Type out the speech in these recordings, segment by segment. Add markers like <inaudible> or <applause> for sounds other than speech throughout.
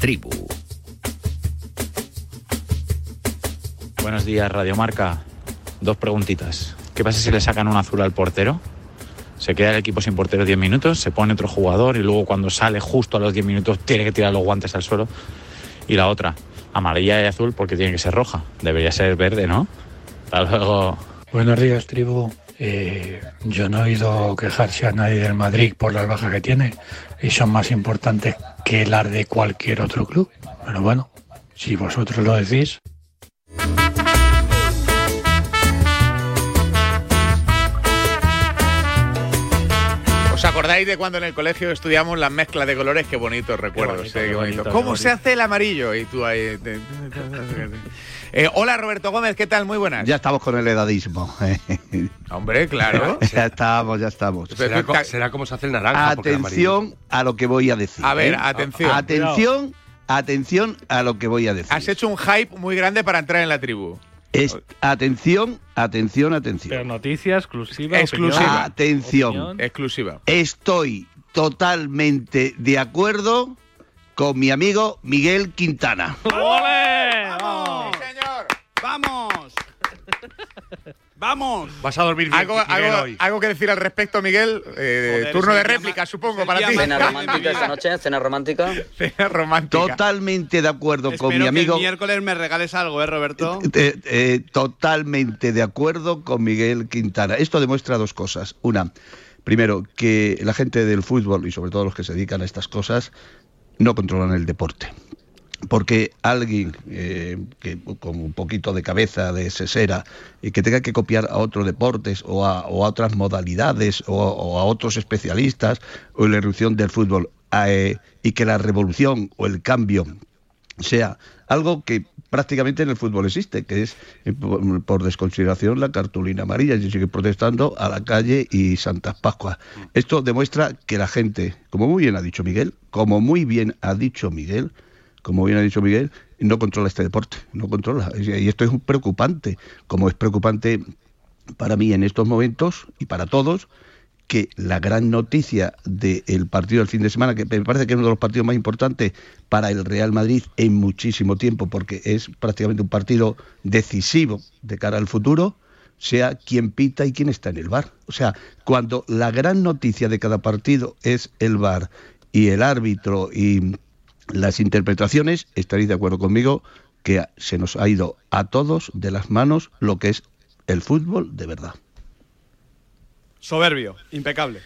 tribu. Buenos días, Radiomarca. Dos preguntitas. ¿Qué pasa si le sacan un azul al portero? Se queda el equipo sin portero 10 minutos, se pone otro jugador y luego cuando sale justo a los 10 minutos tiene que tirar los guantes al suelo. Y la otra, amarilla y azul porque tiene que ser roja. Debería ser verde, ¿no? Hasta luego. Buenos días, tribu. Eh, yo no he oído quejarse a nadie del Madrid por las bajas que tiene y son más importantes que las de cualquier otro club. Pero bueno, si vosotros lo decís. ¿Os acordáis de cuando en el colegio estudiamos las mezclas de colores? Qué bonitos recuerdos. bonito, eh, qué qué bonito. bonito, ¿Cómo qué se hace el amarillo? Y tú ahí. te- Eh, hola Roberto Gómez, ¿qué tal? Muy buenas. Ya estamos con el edadismo. Hombre, claro. <laughs> ya estamos, ya estamos. Será co- será como se hace el naranja. Atención a lo que voy a decir. A ver, ¿eh? atención. Atención, atención a lo que voy a decir. Has hecho un hype muy grande para entrar en la tribu. Es- atención, atención, atención. Pero noticia exclusiva. Exclusiva. Atención. opinión. Exclusiva. Estoy totalmente de acuerdo con mi amigo Miguel Quintana. ¡Ole! señor! ¡Vamos! ¡Vamos! Vas a dormir bien, ¿Algo, Miguel, algo- hoy. algo que decir al respecto, Miguel? Eh, Joder, turno de réplica, supongo, para ti. Cena romántica esta vida. noche, cena romántica. Cena romántica. Totalmente de acuerdo con mi amigo. que el miércoles me regales algo, ¿eh, Roberto? Eh, eh, totalmente de acuerdo con Miguel Quintana. Esto demuestra dos cosas. Una, primero, que la gente del fútbol y sobre todo los que se dedican a estas cosas no controlan el deporte. Porque alguien eh, que con un poquito de cabeza, de sesera, y que tenga que copiar a otros deportes o a, o a otras modalidades o, a otros especialistas o la erupción del fútbol eh, y que la revolución o el cambio sea algo que prácticamente en el fútbol existe, que es eh, por, por desconsideración la cartulina amarilla, y sigue protestando a la calle y Santas Pascuas. Esto demuestra que la gente, como muy bien ha dicho Miguel, como muy bien ha dicho Miguel, como bien ha dicho Miguel, no controla este deporte, no controla. Y esto es preocupante, como es preocupante para mí en estos momentos y para todos, que la gran noticia del partido del fin de semana, que me parece que es uno de los partidos más importantes para el Real Madrid en muchísimo tiempo, porque es prácticamente un partido decisivo de cara al futuro, sea quién pita y quién está en el bar. O sea, cuando la gran noticia de cada partido es el bar y el árbitro y las interpretaciones, estaréis de acuerdo conmigo que se nos ha ido a todos de las manos lo que es el fútbol de verdad. Soberbio, impecable.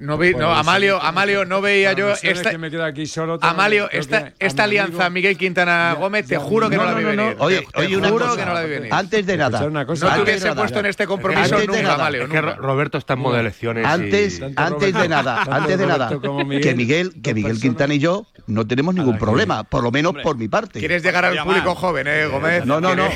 No, vi- no, Amalio, Amalio, no veía yo esta, que me quedo aquí solo. Amalio, esta, esta alianza amigo- Miguel Quintana Ya, Gómez, te juro que no, no, la vi venir. Oye, te oye, una juro cosa. que no la vi venir. Antes de nada, Escuchad una cosa. no te hubiese puesto en este compromiso nunca. Amalio, Es que Roberto está en modo de elecciones. Antes, antes de nada, antes de nada, que Miguel, que Miguel Quintana y yo no tenemos ningún que- problema, por lo menos por mi parte. Quieres llegar al público joven, ¿eh, Gómez? No, no, no.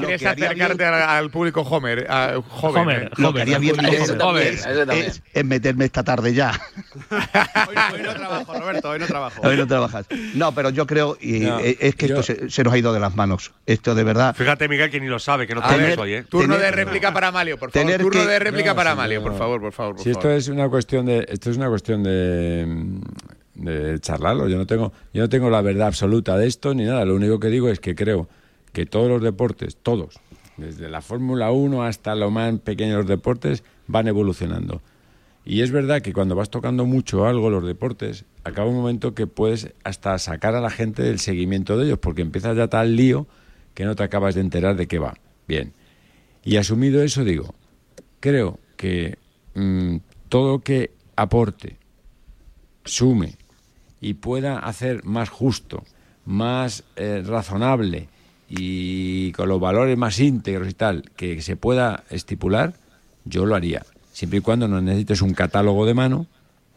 Quieres- acercarte al, público joven. Homer. ¿eh? Lo que haría bien Miguel Ese también, es, es meterme esta tarde ya. <laughs> Hoy, hoy no trabajo, Roberto, hoy no trabajo. Hoy no trabajas. No, pero yo creo y No, es que yo- esto se, se nos ha ido de las manos. Esto de verdad. Fíjate, Miguel, que ni lo sabe, que no Tener- hoy, ¿eh? Turno Tener- de réplica para Amalio, por favor. Tener Turno que- de réplica No, para sí, Amalio, no. por favor, por favor. Por Si esto favor. es una cuestión de, esto es una cuestión de, de charlarlo. Yo no tengo, yo no tengo la verdad absoluta de esto ni nada. Lo único que digo es que creo que todos los deportes, todos, desde la Fórmula 1 hasta los más pequeños deportes, van evolucionando. Y es verdad que cuando vas tocando mucho algo, los deportes, acaba un momento que puedes hasta sacar a la gente del seguimiento de ellos, porque empiezas ya tal lío que no te acabas de enterar de qué va. Bien. Y asumido eso, digo, creo que mm, todo que aporte, sume y pueda hacer más justo, más eh, razonable y con los valores más íntegros y tal que se pueda estipular, yo lo haría, siempre y cuando no necesites un catálogo de mano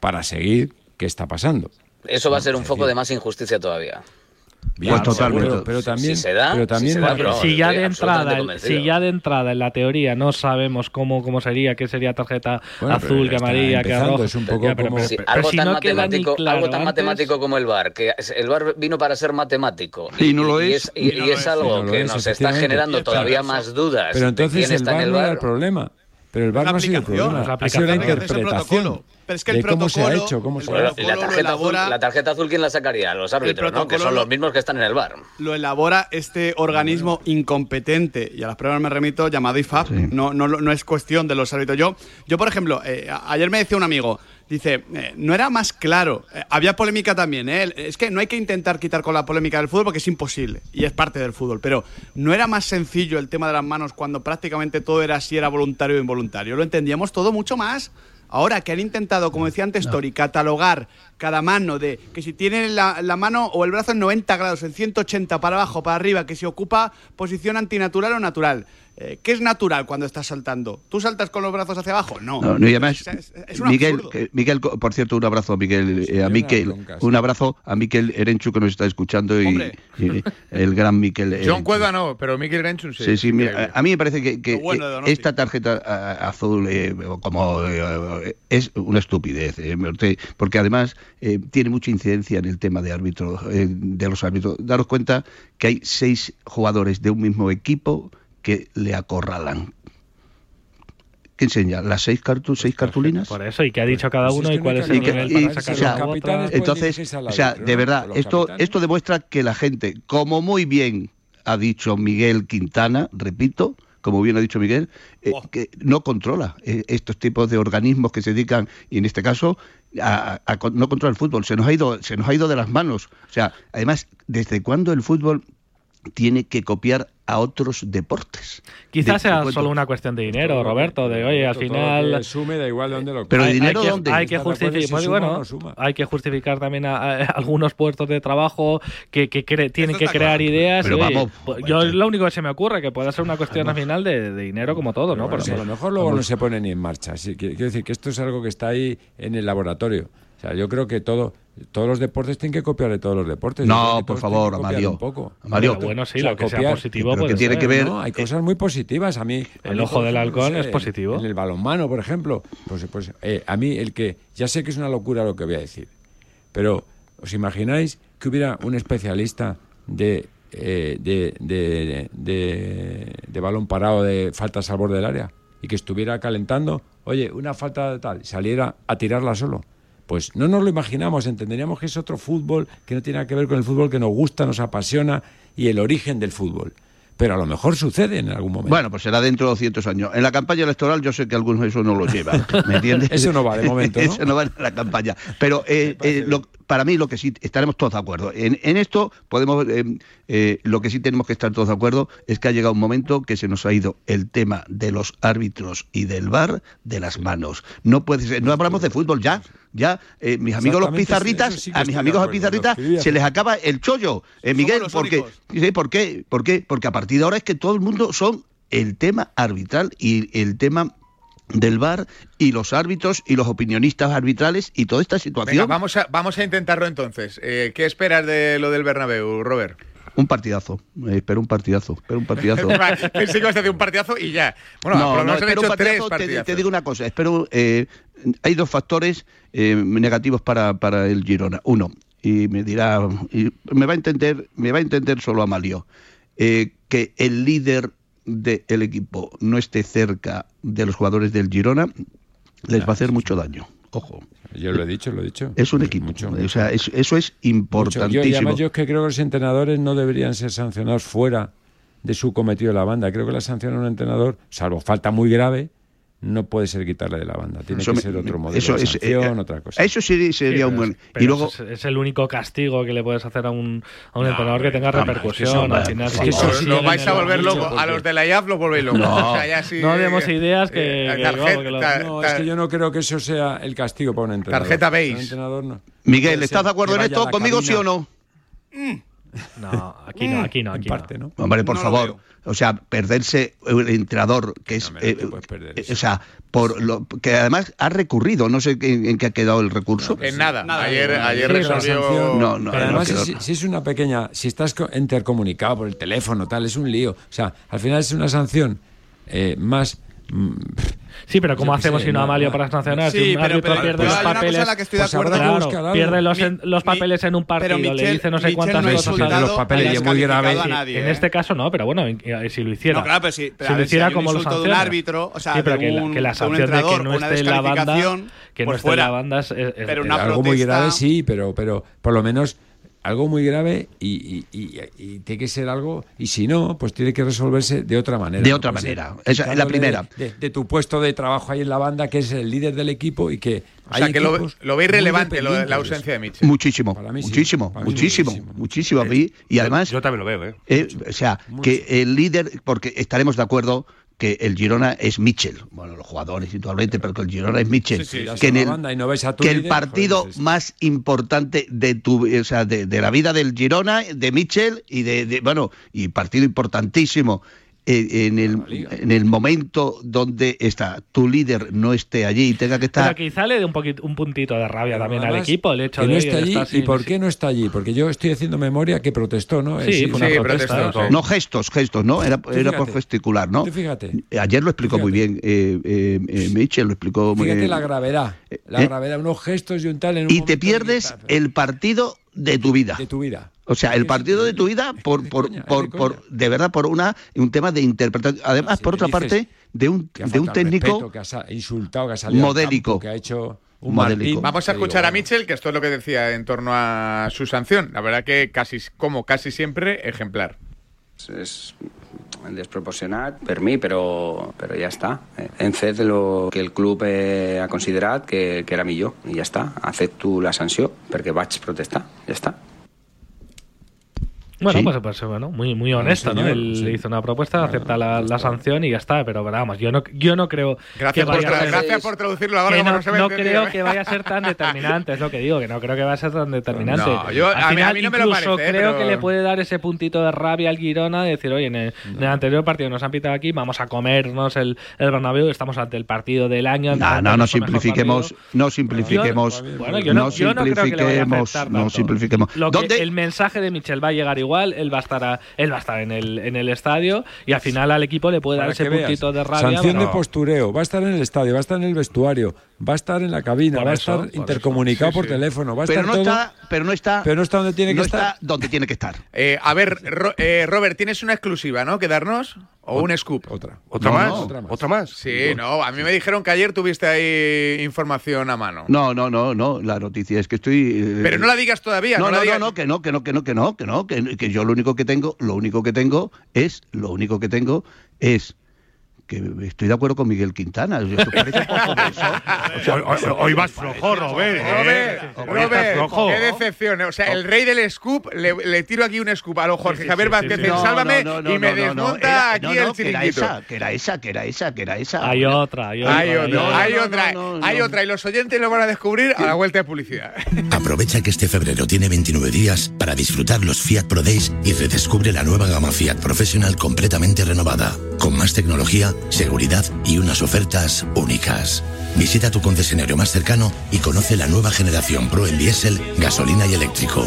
para seguir qué está pasando. Eso va a ser un es foco de más injusticia todavía. Bien, Pues totalmente. Pero, pero también, Si se da, pero si también se da, pero- si ya de entrada, si ya de entrada en la teoría no sabemos cómo, cómo sería, qué sería tarjeta Bueno, azul, que amarilla, que roja. es un poco como- pero algo si tan no matemático, claro algo tan antes- matemático como el bar, que es- el bar vino para ser matemático. Y no lo y es. y, y es algo no lo que es, nos está generando todavía más dudas. Pero de entonces quién el está en VAR el no era el bar. problema. Pero el VAR no ha sido el problema, es la ha sido la interpretación. Pero es que el de cómo se ha protocolo- hecho, cómo se Bueno, ha Bueno, hecho. ¿y la tarjeta, azul, la tarjeta azul quién la sacaría? Los árbitros, ¿no? Que son lo- los mismos que están en el bar. lo elabora este organismo incompetente, y a las pruebas me remito, llamado IFAB. No, no, no es cuestión de los árbitros. Yo, yo por ejemplo, eh, ayer me decía un amigo, dice, eh, no era más claro, Eh, había polémica también, ¿eh? es que no hay que intentar quitar con la polémica del fútbol porque es imposible, y es parte del fútbol, pero no era más sencillo el tema de las manos cuando prácticamente todo era si era voluntario o involuntario, lo entendíamos todo mucho más. Ahora que han intentado, como decía antes Tori, catalogar cada mano de que si tiene la, la mano o el brazo en 90 grados, en 180 para abajo, para arriba, que si ocupa posición antinatural o natural. Eh, ¿Qué es natural cuando estás saltando? ¿Tú saltas con los brazos hacia abajo? No. No, no, y además, Es- es- es un Miguel, absurdo. que- Miguel, co- por cierto, un abrazo a Miguel, eh, a Miquel, un abrazo a Miquel Erenchu que nos está escuchando y, el gran Miquel. <laughs> John Erenchu. Cueva no, pero Mikel Renchun sí. Sí, sí, mira, Increíble. a mí me parece que, que, bueno eh, esta tarjeta a- azul eh, como eh, es una estupidez, eh, porque- porque además eh, tiene mucha incidencia en el tema de árbitro, eh, de los árbitros. Daros cuenta que hay seis jugadores de un mismo equipo que le acorralan. ¿Qué enseña? ¿Las seis, cartu seis cartulinas? Por eso, y que ha dicho cada Pues es uno y cuál es el y que- nivel y- para o sacar sea, u otra. capitanes- Entonces, o sea, de verdad, esto, esto demuestra que la gente, como muy bien ha dicho Miguel Quintana, repito, como bien ha dicho Miguel, eh, que no controla eh, estos tipos de organismos que se dedican, y en este caso, a, a- a- no controla el fútbol. Se nos ha ido, se nos ha ido de las manos. O sea, además, ¿desde cuándo el fútbol tiene que copiar a otros deportes? Quizás De- sea solo una cuestión de dinero, Roberto, de oye, al Todo final... sume, da igual de dónde lo Pero el dinero hay que, dónde? hay que ¿Estás de acuerdo? justificar, bueno, no hay que justificar también a, a- algunos puestos de trabajo que, que cre- tienen que crear claro. ideas. Pero y, oye, vamos, pues, yo lo único que se me ocurre que puede ser una cuestión al final de, de dinero como todo, ¿no? Bueno, Porque- a lo mejor luego no se pone ni en marcha. Sí, quiero decir que esto es algo que está ahí en el laboratorio. O sea, yo creo que todo, todos los deportes tienen que copiar de todos los deportes. Yo creo No, que por favor, Amalio. Un poco. Amalio, Pero bueno, sí, O sea, lo que sea positivo pero que puede tiene ser. que ver- No, hay cosas muy positivas. A mí. a El mí, ojo del halcón no es sé, positivo. En el balonmano, por ejemplo, pues, pues eh, a mí el que. Ya sé que es una locura lo que voy a decir, pero ¿os imagináis que hubiera un especialista de. eh, de, de, de- de balón parado de faltas al borde del área y que estuviera calentando, oye, una falta de tal, saliera a tirarla solo. Pues no nos lo imaginamos, entenderíamos que es otro fútbol que no tiene nada que ver con el fútbol que nos gusta, nos apasiona y el origen del fútbol. Pero a lo mejor sucede en algún momento. Bueno, pues será dentro de 200 años. En la campaña electoral yo sé que algunos eso no lo llevan, ¿me <laughs> entiendes? Eso no va de momento, <laughs> ¿no? eso no va en la campaña. Pero eh, eh, lo- para mí lo que sí, estaremos todos de acuerdo. En, en esto podemos, eh, eh, lo que sí tenemos que estar todos de acuerdo es que ha llegado un momento que se nos ha ido el tema de los árbitros y del VAR de las manos. No puede ser, no hablamos de fútbol ya. Ya, eh, mis amigos los pizarritas, sí a mis amigos los pizarritas se les acaba el chollo. Miguel, porque. Sí, ¿por qué? ¿Por qué? Porque a partir de ahora es que todo el mundo son el tema arbitral y el tema del VAR y los árbitros y los opinionistas arbitrales y toda esta situación. Venga, vamos a, vamos a intentarlo entonces. Eh, ¿Qué esperas de lo del Bernabéu, Robert? Un partidazo. Eh, espero un partidazo. Espero un partidazo. <laughs> Pensé que ibas a hacer un partidazo y ya. Bueno, por lo menos han espero hecho un tres partidazo, te- partidazos. Te, digo una cosa, espero eh, hay dos factores negativos para, para el Girona. Uno, y me dirá, y me va a entender, me va a entender solo Amalio, eh, que el líder del equipo no esté cerca de los jugadores del Girona, les va a hacer mucho daño. Ojo. Yo lo he dicho, lo he dicho. Es un equipo. Mucho, o sea, es- eso es mucho. Yo, y importantísimo. además yo es que creo que los entrenadores no deberían ser sancionados fuera de su cometido de la banda. Creo que la sanción a un entrenador, salvo falta muy grave, no puede ser quitarle de la banda. Tiene Eso que me- ser otro modelo eso de es- sanción, eh, otra cosa. Eso sí sería Sí, un buen. Y luego, es, es el único castigo que le puedes hacer a un, a un entrenador que tenga repercusión. al final, eso lo vais a volver loco. porque- A los de la IAF los volvéis locos. No. O sea, ya sí, No demos ideas que- eh, que- tarjeta- que No, es que yo no creo que eso sea el castigo para un entrenador. Tarjeta no. Miguel, ¿estás de acuerdo en esto? ¿Conmigo sí o no? No, aquí no, aquí no, En aquí parte, no. ¿no? Hombre, por No favor. O sea, perderse el entrenador, que es. no, eh, eh, o sea, por lo que además ha recurrido, no sé en, en qué ha quedado el recurso. En nada. Nada. ayer ayer Sí, resolvió. No, no, Pero además, quedó si, es una pequeña. Si estás co- intercomunicado por el teléfono, tal, es un lío. O sea, al final es una sanción eh, más. mm, Sí, pero ¿cómo hacemos si no Amalio para sancionar? Sí, si un pero- árbitro pero- pierde pero los papeles. que estoy de pues acuerdo. Claro, pierde los, Mi- en- los mi- papeles en un pero partido, le Michel- dice no sé Michel cuántas no cosas. insultado los papeles es muy grave. a nadie, en ¿eh? este caso no, pero bueno, eh, si lo hiciera. No, claro, pero sí. Pero si lo si hiciera un como lo insulto de un árbitro, o sea, sí, pero de que, la, un- que la sanción de que no esté en la banda, que no pues esté en la banda es, algo muy grave sí, pero, pero por lo menos algo muy grave y, y- y- y tiene que ser algo, y si no, pues tiene que resolverse de otra manera. De otra puede ser manera. Esa es la primera. De, de tu puesto de trabajo ahí en la banda, que es el líder del equipo y que O sea, que lo, lo veis relevante lo la ausencia de Mitchell. Muchísimo, Para mí sí. muchísimo, Para mí muchísimo, muchísimo. muchísimo. a mí. Y además, Yo también lo veo, ¿eh? eh, o sea, que el líder, porque estaremos de acuerdo que el Girona es Mitchell. Bueno, los jugadores habitualmente, pero que el Girona es Mitchell. Sí, sí, ya que en el, no que líder, partido joder, más importante de tu, o sea, de, de la vida del Girona, de Mitchell y de, de- bueno, y partido importantísimo. Eh, En el, en el momento donde está tu líder no esté allí y tenga que Pero estar quizá le dé un, poquito, un puntito de rabia Pero también al equipo el hecho que de no esté allí está y sin- por qué no está allí porque yo estoy haciendo memoria que protestó no Sí, Eh, fue una sí, protesta. protestó, ¿no? gestos, gestos, ¿no? Era, era por fíjate. gesticular, ¿no? Fíjate Ayer lo explicó muy bien eh, eh, eh, Mitchell, lo explicó muy fíjate bien. la gravedad la ¿eh? gravedad unos gestos y un tal en un Y te pierdes de- el partido de tu vida. de tu vida O sea, el Es partido de tu vida por, de por, coña, es por, de por- de verdad por una un tema de interpretación. Además, Si por otra dices parte, de un de un técnico respeto, que ha insultado que ha salido al modélico. campo, que ha hecho un Modélico. Vamos a escuchar a Mitchell, que esto es lo que decía en torno a su sanción. La verdad que casi, como casi siempre, ejemplar. és desproporcionat per mi, però, però ja està. Eh, Hem fet el que el club eh, ha considerat que, que era millor i ja està. Accepto la sanció perquè vaig protestar, ja està. Bueno, Sí. pues, pues, bueno, muy, muy honesto, ¿no? Él sí. le hizo una propuesta, acepta la, la sanción y ya está. Pero vamos, yo no, yo no creo Gracias, que por, vaya a tra- ser- gracias por traducirlo ahora que no, no se me no creo que vaya a ser tan determinante, es lo que digo, que no creo que vaya a ser tan determinante. No, yo- Al a mí- a final, mí no me lo parece, ¿eh? creo pero- que le puede dar ese puntito de rabia al Girona de decir, oye, en el, en el anterior partido nos han pitado aquí, vamos a comernos el, el Bernabéu, estamos ante el partido del año. No, no, no simplifiquemos, no simplifiquemos, Bueno, yo no, yo no creo que le vaya a simplifiquemos, afectar no simplifiquemos. Lo que- ¿Dónde? el mensaje de Michel va a llegar igual, él va a estar, a- él va a estar en el, en el estadio y al final al equipo le puede dar para ese que veas. puntito de rabia. sanción de bueno, postureo va a estar en el estadio va a estar en el vestuario va a estar en la cabina Por va eso, a estar intercomunicado Sí, por sí. teléfono va a Pero estar no todo está, pero no está, pero no está donde tiene que estar donde tiene que estar. Eh, a ver, Ro- eh, Robert, ¿tienes una exclusiva, no? ¿Que darnos? ¿O un scoop? otra ¿Otra, No, más? no. ¿Otra más? ¿Otra más? Sí, no, a mí me dijeron que ayer tuviste ahí información a mano. No, no, no, no. La noticia es que estoy. eh, Pero no la digas todavía, No, no, no, la no, digas. no, que no, que no, que no, que no, que no, que, que yo lo único que tengo, lo único que tengo es, lo único que tengo es que estoy de acuerdo con Miguel Quintana. Yo- esto parece poco de <laughs> eso. O sea, Hoy, hoy- hoy vas flojo, Robert. ¿eh? Robert, Robert, flojo. qué decepción. eh. O sea, el rey del scoop, le, le tiro aquí un scoop a lo Jorge sí, Javier sí, Vázquez sí. Sálvame No, no, no, y me no, no, no, desmonta aquí no, no, el chiringuito. que era esa, que era esa, que era esa. hay otra, hay otra. Hay otra, no, hay no, otra, no, no, hay no. otra. Y los oyentes lo van a descubrir a la vuelta de publicidad. Aprovecha que este febrero tiene 29 días para disfrutar los Fiat Pro Days y redescubre la nueva gama Fiat Professional completamente renovada, con más tecnología, seguridad y unas ofertas únicas. Visita tu concesionario más cercano y conoce la nueva generación Pro en diésel, gasolina y eléctrico.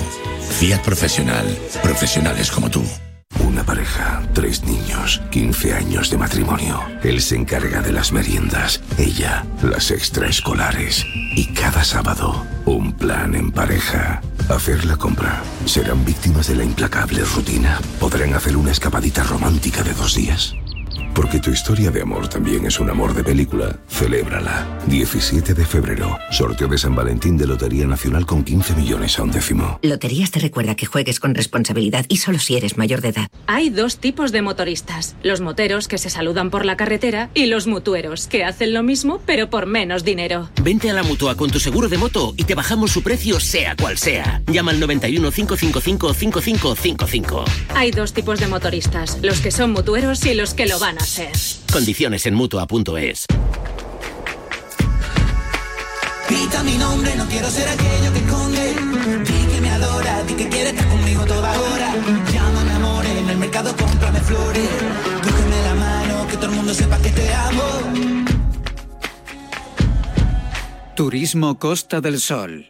Fiat Professional, profesionales como tú. Una pareja, tres niños, 15 años de matrimonio. Él se encarga de las meriendas, ella las extraescolares. Y cada sábado, un plan en pareja. Hacer la compra. ¿Serán víctimas de la implacable rutina? ¿Podrán hacer una escapadita romántica de dos días? Porque tu historia de amor también es un amor de película, celébrala. 17 de febrero, sorteo de San Valentín de Lotería Nacional con 15 millones a un décimo. Loterías te recuerda que juegues con responsabilidad y solo si eres mayor de edad. Hay dos tipos de motoristas, los moteros que se saludan por la carretera y los mutueros que hacen lo mismo pero por menos dinero. Vente a la mutua con tu seguro de moto y te bajamos su precio sea cual sea. Llama al 91 555 5555. Hay dos tipos de motoristas, los que son mutueros y los que lo van a ser. Condiciones en mutua.es. Grita mi nombre, no quiero ser aquello que esconde. Di que me adora, di que quiere estar conmigo toda hora. Llámame amor, en el mercado cómprame flores. Cógeme la mano, que todo el mundo sepa que te amo. Turismo Costa del Sol.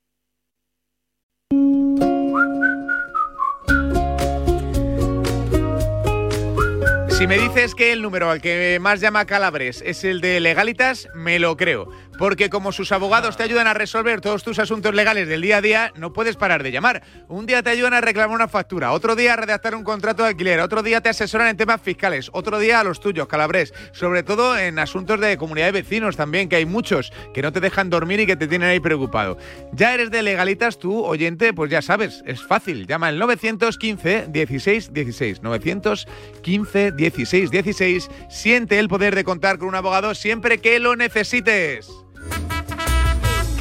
Si me dices que el número al que más llama Calabres es el de Legalitas, me lo creo. Porque como sus abogados te ayudan a resolver todos tus asuntos legales del día a día, no puedes parar de llamar. Un día te ayudan a reclamar una factura, otro día a redactar un contrato de alquiler, otro día te asesoran en temas fiscales, otro día a los tuyos, Calabres. Sobre todo en asuntos de comunidad de vecinos también, que hay muchos que no te dejan dormir y que te tienen ahí preocupado. Ya eres de Legalitas tú, oyente, pues ya sabes, es fácil. Llama al 915 16 16. 915 16 16. Siente el poder de contar con un abogado siempre que lo necesites.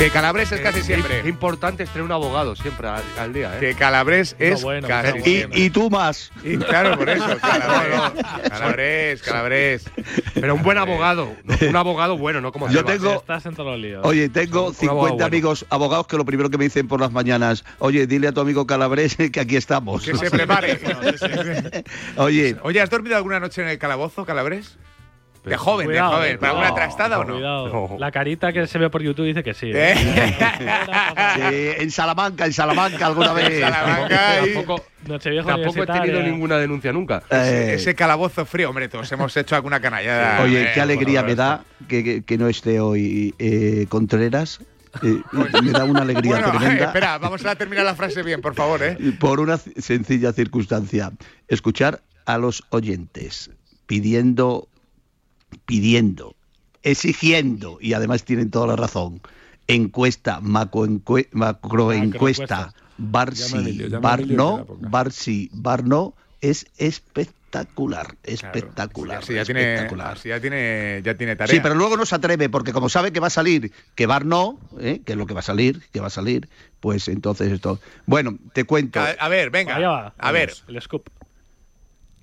Que Calabres es casi siempre. Qué importante es tener un abogado siempre al, al día, ¿eh? Que Calabres es bueno, casi no, siempre. Y, y tú más. Y claro, por eso, <laughs> Calabres, Calabres, Calabres. Pero un buen abogado, no, un abogado bueno, no como Yo tengo- Estás en todos los líos. Oye, tengo Un 50 abogado bueno. amigos abogados que lo primero que me dicen por las mañanas, oye, dile a tu amigo Calabres <laughs> que aquí estamos. Que se prepare. <laughs> Oye, Oye, ¿has dormido alguna noche en el calabozo, Calabres? De joven, Cuidado, de joven. ¿Para alguna cuidado, trastada o no? Cuidado. La carita que se ve por YouTube dice que sí. ¿Eh? eh, <laughs> en Salamanca, en Salamanca alguna vez. Salamanca y- Tampoco, he tenido ninguna denuncia nunca. Eh, Ese calabozo frío, hombre, todos hemos hecho alguna canallada. Oye, Eh, qué alegría bueno, me da que, que- que no esté hoy eh, Contreras. Eh, me da una alegría Bueno, <laughs> tremenda. espera, vamos a terminar la frase bien, por favor, ¿eh? Por una sencilla circunstancia. Escuchar a los oyentes pidiendo, pidiendo, exigiendo, y además tienen toda la razón, encuesta, macroencue- macroencuesta, bar Llama a sí, Emilio, llama a bar no, sí, bar no, es espectacular, espectacular. Así ya tiene, espectacular. así ya tiene, ya tiene tarea. Sí, pero luego no se atreve, porque como sabe que va a salir, que bar no, ¿eh? que es lo que va a salir, que va a salir, pues entonces esto. Bueno, te cuento A, a ver, venga. Va. A ver, El scoop.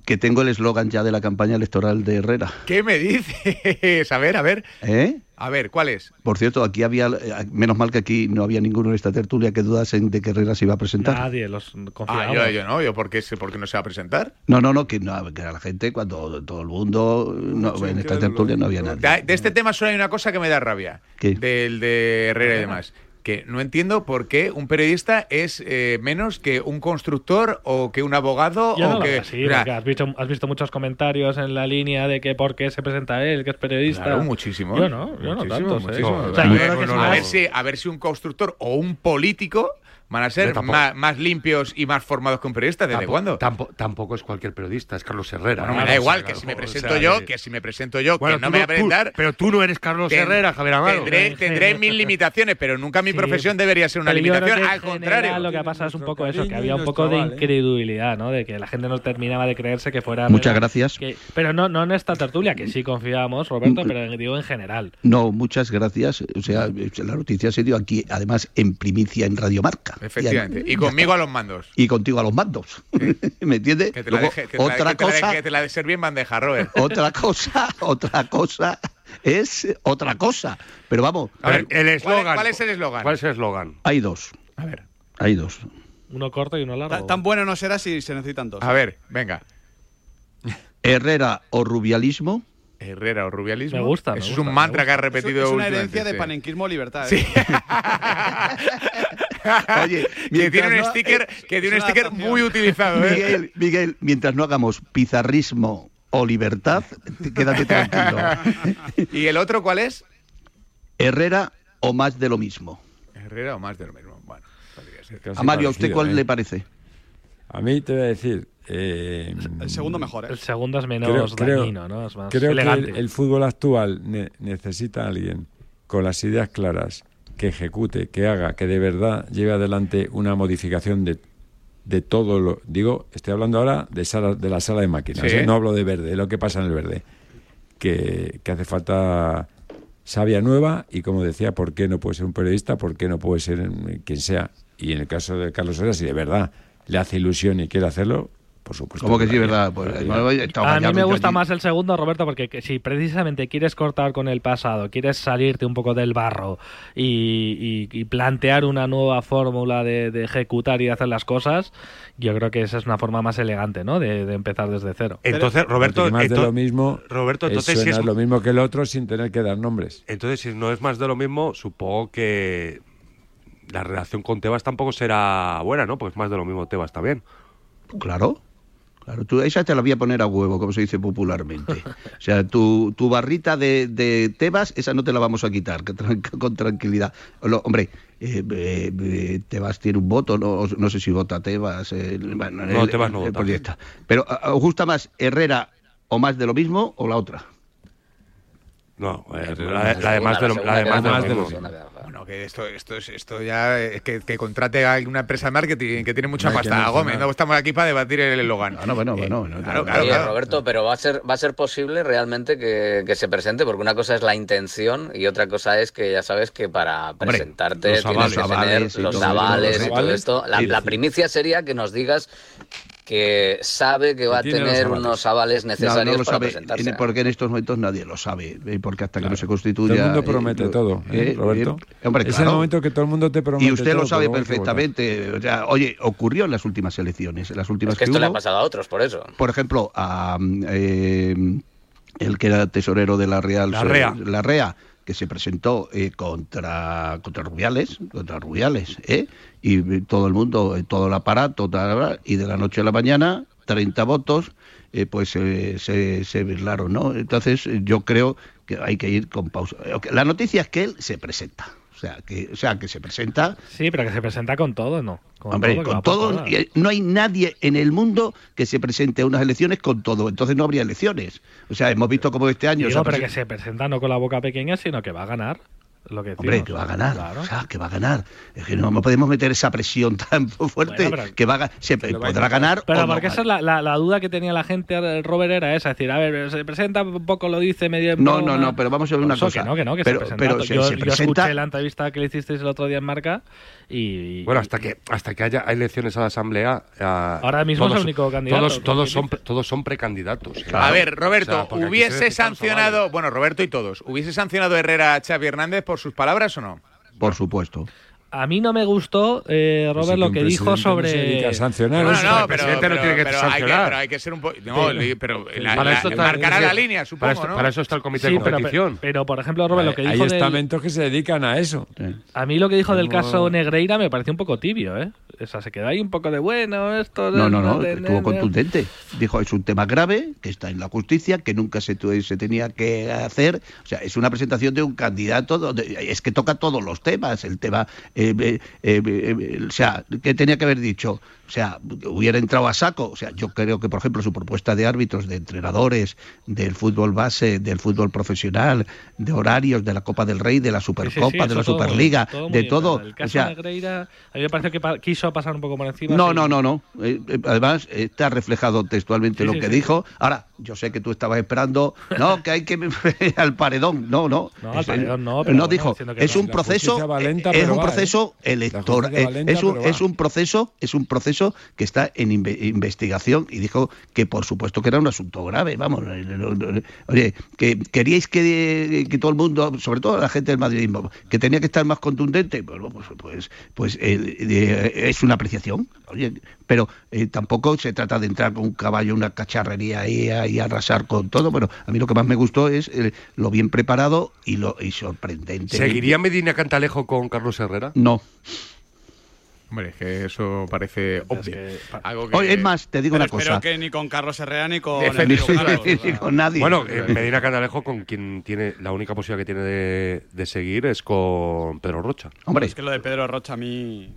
Que tengo el eslogan ya de la campaña electoral de Herrera. ¿qué me dices? <laughs> A ver, a ver. ¿Eh? A ver, ¿cuál es? Por cierto, aquí había, eh, menos mal que aquí no había ninguno en esta tertulia que dudasen de que Herrera se iba a presentar. Nadie los Ah, confiamos. yo, yo no, yo por qué, sé- por qué no se va a presentar. No, no, no, que, no, que la gente, cuando todo el mundo, no, en esta tertulia no había nadie. De, de este tema solo hay una cosa que me da rabia. ¿Qué? Del de Herrera y demás. Que no entiendo por qué un periodista es eh, menos que un constructor o que un abogado Yo o que. Mira, porque has visto, has visto muchos comentarios en la línea de que por qué se presenta él, que es periodista. Claro, muchísimo. Yo no, yo no Muchísimo, tanto. muchísimo. O sea, a, yo a no- ver si, a ver si un constructor o un político van a ser tampoco- más, más limpios y más formados que un periodista. ¿Desde Tampo- cuándo? Tampo- tampoco es cualquier periodista, es Carlos Herrera. Bueno, me da igual que si me o presento sea, yo, que- si me presento yo, Bueno, que no me voy a presentar. pero tú no eres Carlos ten- Herrera, Javier Amaro. Tendré, tendré mil limitaciones, pero nunca mi Sí, profesión debería ser una pero limitación. Al general contrario. Lo que pasa es un poco eso, que había un poco de ¿eh? incredulidad, ¿no? De que la gente no terminaba de creerse que fuera. Muchas Herrera, gracias. que- pero no, no en esta tertulia, que sí confiábamos, Roberto, pero digo en general. No, muchas gracias. O sea, la noticia se dio aquí, además, en primicia en Radio Marca. Efectivamente. Y, Y conmigo a los mandos. y contigo a los mandos. <laughs> ¿Me entiendes? Que te la Luego, deje, que te la- otra que te la- cosa, que te la de ser bien bandeja, Robert. <laughs> otra cosa, <laughs> otra cosa es otra cosa. Pero vamos, A ver, el ¿cuál es- eslogan. ¿Cuál es el eslogan? ¿Cuál es el eslogan? hay dos. A ver, Hay dos. Uno corto y uno largo. Ta- Tan bueno no será si se necesitan dos. a ver, venga. Herrera o rubialismo. Herrera o rubialismo. Me gusta, me Eso es gusta, un mantra gusta. que has Es, repetido es una herencia de sí. panenquismo libertad. Sí. <laughs> Oye, que tiene un sticker, eh, que tiene un sticker adaptación. muy utilizado, ¿eh? Miguel, Miguel, mientras no hagamos pizarrismo o libertad, quédate tranquilo. <laughs> ¿Y el otro cuál es? Herrera o más de lo mismo. Herrera o más de lo mismo. Bueno, podría ser. Casi Amario, ¿a usted cuál ¿eh? le parece? A mí te voy a decir. eh, El segundo mejor, ¿eh? El segundo es menos creo- dañino, ¿no? Es más creo que el, el fútbol actual ne- necesita a alguien con las ideas claras, que ejecute, que haga, que de verdad lleve adelante una modificación de, de todo lo... Digo, estoy hablando ahora de, sala, de la sala de máquinas, Sí. ¿eh? no hablo de verde, de lo que pasa en el verde. Que, que hace falta sabia nueva y como decía, ¿por qué no puede ser un periodista? ¿Por qué no puede ser eh, quien sea? Y en el caso de Carlos Herrera, si de verdad le hace ilusión y quiere hacerlo, por supuesto. Como que sí, verdad. Pues, estaba A mí me gusta allí. más el segundo, Roberto, porque que si precisamente quieres cortar con el pasado, quieres salirte un poco del barro y, y- y plantear una nueva fórmula de, de ejecutar y de hacer las cosas, yo creo que esa es una forma más elegante, ¿no? De, de empezar desde cero. Entonces, Roberto, Porque más de lo mismo, Roberto, es- entonces si suena es- lo mismo que el otro sin tener que dar nombres. Entonces, si no es más de lo mismo, supongo que la relación con Tebas tampoco será buena, ¿no? Pues más de lo mismo Tebas también. Claro. Claro, tú esa te la voy a poner a huevo, como se dice popularmente. O sea, tu, tu barrita de, de Tebas, esa no te la vamos a quitar, <laughs> con tranquilidad. Hombre, eh, eh, eh, Tebas tiene un voto, no, no sé si vota Tebas. eh, bueno, No, el- Tebas no el- vota. Pero, ¿a- ¿os gusta más Herrera o más de lo mismo o la otra? No, eh, la, la de más de lo, la de más de lo. Bueno, que esto, esto, es- esto ya es que, que contrate a una empresa de marketing que tiene mucha No pasta. mencionar. Gómez, no estamos aquí para debatir el eslogan. No, bueno, bueno. claro, claro, Oye, claro. Roberto, pero va a ser va a ser posible realmente que, que se presente, porque una cosa es la intención y otra cosa es que ya sabes que para presentarte los tienes avales, que avales tener y los todo avales y todo esto. La, Sí, la sí. primicia sería que nos digas que sabe que va a tener unos avales necesarios no lo para sabe, presentarse. en- porque en estos momentos nadie lo sabe, eh, porque hasta que no se constituya... Todo el mundo eh, promete eh, todo, ¿eh, eh, Roberto? eh, hombre, es claro. el momento que todo el mundo te promete Y usted todo, lo sabe perfectamente. O sea, oye, ocurrió en las últimas elecciones. En las últimas Es que esto le ha pasado a otros, por eso. por ejemplo, a el que era tesorero de la Real Larrea. la REA, que se presentó eh, contra contra Rubiales, contra Rubiales, ¿eh? Y todo el mundo, eh, todo el aparato, tal, y de la noche a la mañana, 30 votos, eh, pues eh, se, se birlaron, ¿no? Entonces, eh, yo creo que hay que ir con pausa. La noticia es que él se presenta. O sea, que, o sea, que se presenta Sí, pero que se presenta con todo, ¿no? Con Hombre, todo, con todo, no hay nadie en el mundo que se presente a unas elecciones con todo, entonces no habría elecciones. O sea, hemos visto como este año... Digo, pero que se presenta no con la boca pequeña, sino que va a ganar. Lo que Hombre, que va a ganar, Claro. o sea, que va a ganar. Es que no, no podemos meter esa presión tan <laughs> fuerte Bueno, pero- que va a, se podrá ganar Pero o no porque esa es la, la- la duda que tenía la gente, el Robert era esa, es decir, a ver, se presenta un poco, lo dice medio No, no, no, pero vamos a ver una cosa. Que no, que no, que Pero- se presenta. pero se- yo, se yo presenta- escuché la entrevista que le hicisteis el otro día en Marca y... Bueno, hasta que hasta que haya elecciones a la Asamblea. ah, Ahora mismo es el único candidato, Todos, todos, son, todos son precandidatos. ¿eh? A ver, O Roberto, sea, ¿hubiese sancionado, bueno, Roberto y todos, ¿hubiese sancionado Herrera a Xavi Hernández por sus palabras o no? Por supuesto. A mí no me gustó, eh, Robert, que lo que dijo no sobre... a sancionar. No, no, el pero, presidente no pero- tiene que pero hay que, pero hay que ser un poco... No, pero la- Para la- esto está- marcará la línea, supongo, esto- ¿no? para eso está el comité Sí, de pero, competición. pero, por ejemplo, Robert, lo que Hay dijo del- estamentos que se dedican a eso. A mí lo que dijo del caso Negreira me pareció un poco tibio, ¿eh? O sea, se quedó ahí un poco de bueno, esto... No, no, no, de- estuvo de- contundente. Dijo, es un tema grave, que está en la justicia, que nunca se, tu- se tenía que hacer. O sea, es una presentación de un candidato donde es que toca todos los temas. El tema, eh, eh, eh, eh, o sea, ¿qué tenía que haber dicho? O sea, hubiera entrado a saco. O sea, yo creo que, por ejemplo, su propuesta de árbitros, de entrenadores, del fútbol base, del fútbol profesional, de horarios, de la Copa del Rey, de la Sí, sí, sí, Supercopa, de la muy Superliga, bien, todo muy de todo. El O caso sea, Negreira, a mí me pareció que quiso pasar un poco por encima. no, no, no, no. Eh, eh, además, está reflejado textualmente Sí, lo que dijo. Ahora, yo sé que tú estabas esperando, no, <laughs> que hay que <laughs> al paredón. No, no. No, al paredón no, pero bueno, dijo, que es no. un proceso, es un proceso electoral. es un, pero va. es un proceso, es un proceso que está en inve- investigación y dijo que por supuesto que era un asunto grave. Vamos, eh, oye, que queríais que, que todo el mundo, sobre todo la gente del madridismo, que tenía que estar más contundente. Bueno, pues, pues, pues eh, eh, es una apreciación. Oye, pero eh, tampoco se trata de entrar con un caballo, una cacharrería ahí y arrasar con todo. Pero a mí lo que más me gustó es eh, lo bien preparado y lo y sorprendente. ¿Seguiría Medina Cantalejo con Carlos Herrera? No. Hombre, es que eso parece obvio. Algo Oye, es más, te digo Pero una espero cosa. que ni con Carlos Herrera ni con ni con nadie. Bueno, eh, Medina Cantalejo con quien tiene la única posibilidad que tiene de, de seguir es con Pedro Rocha. Hombre, Es que lo de Pedro Rocha a mí...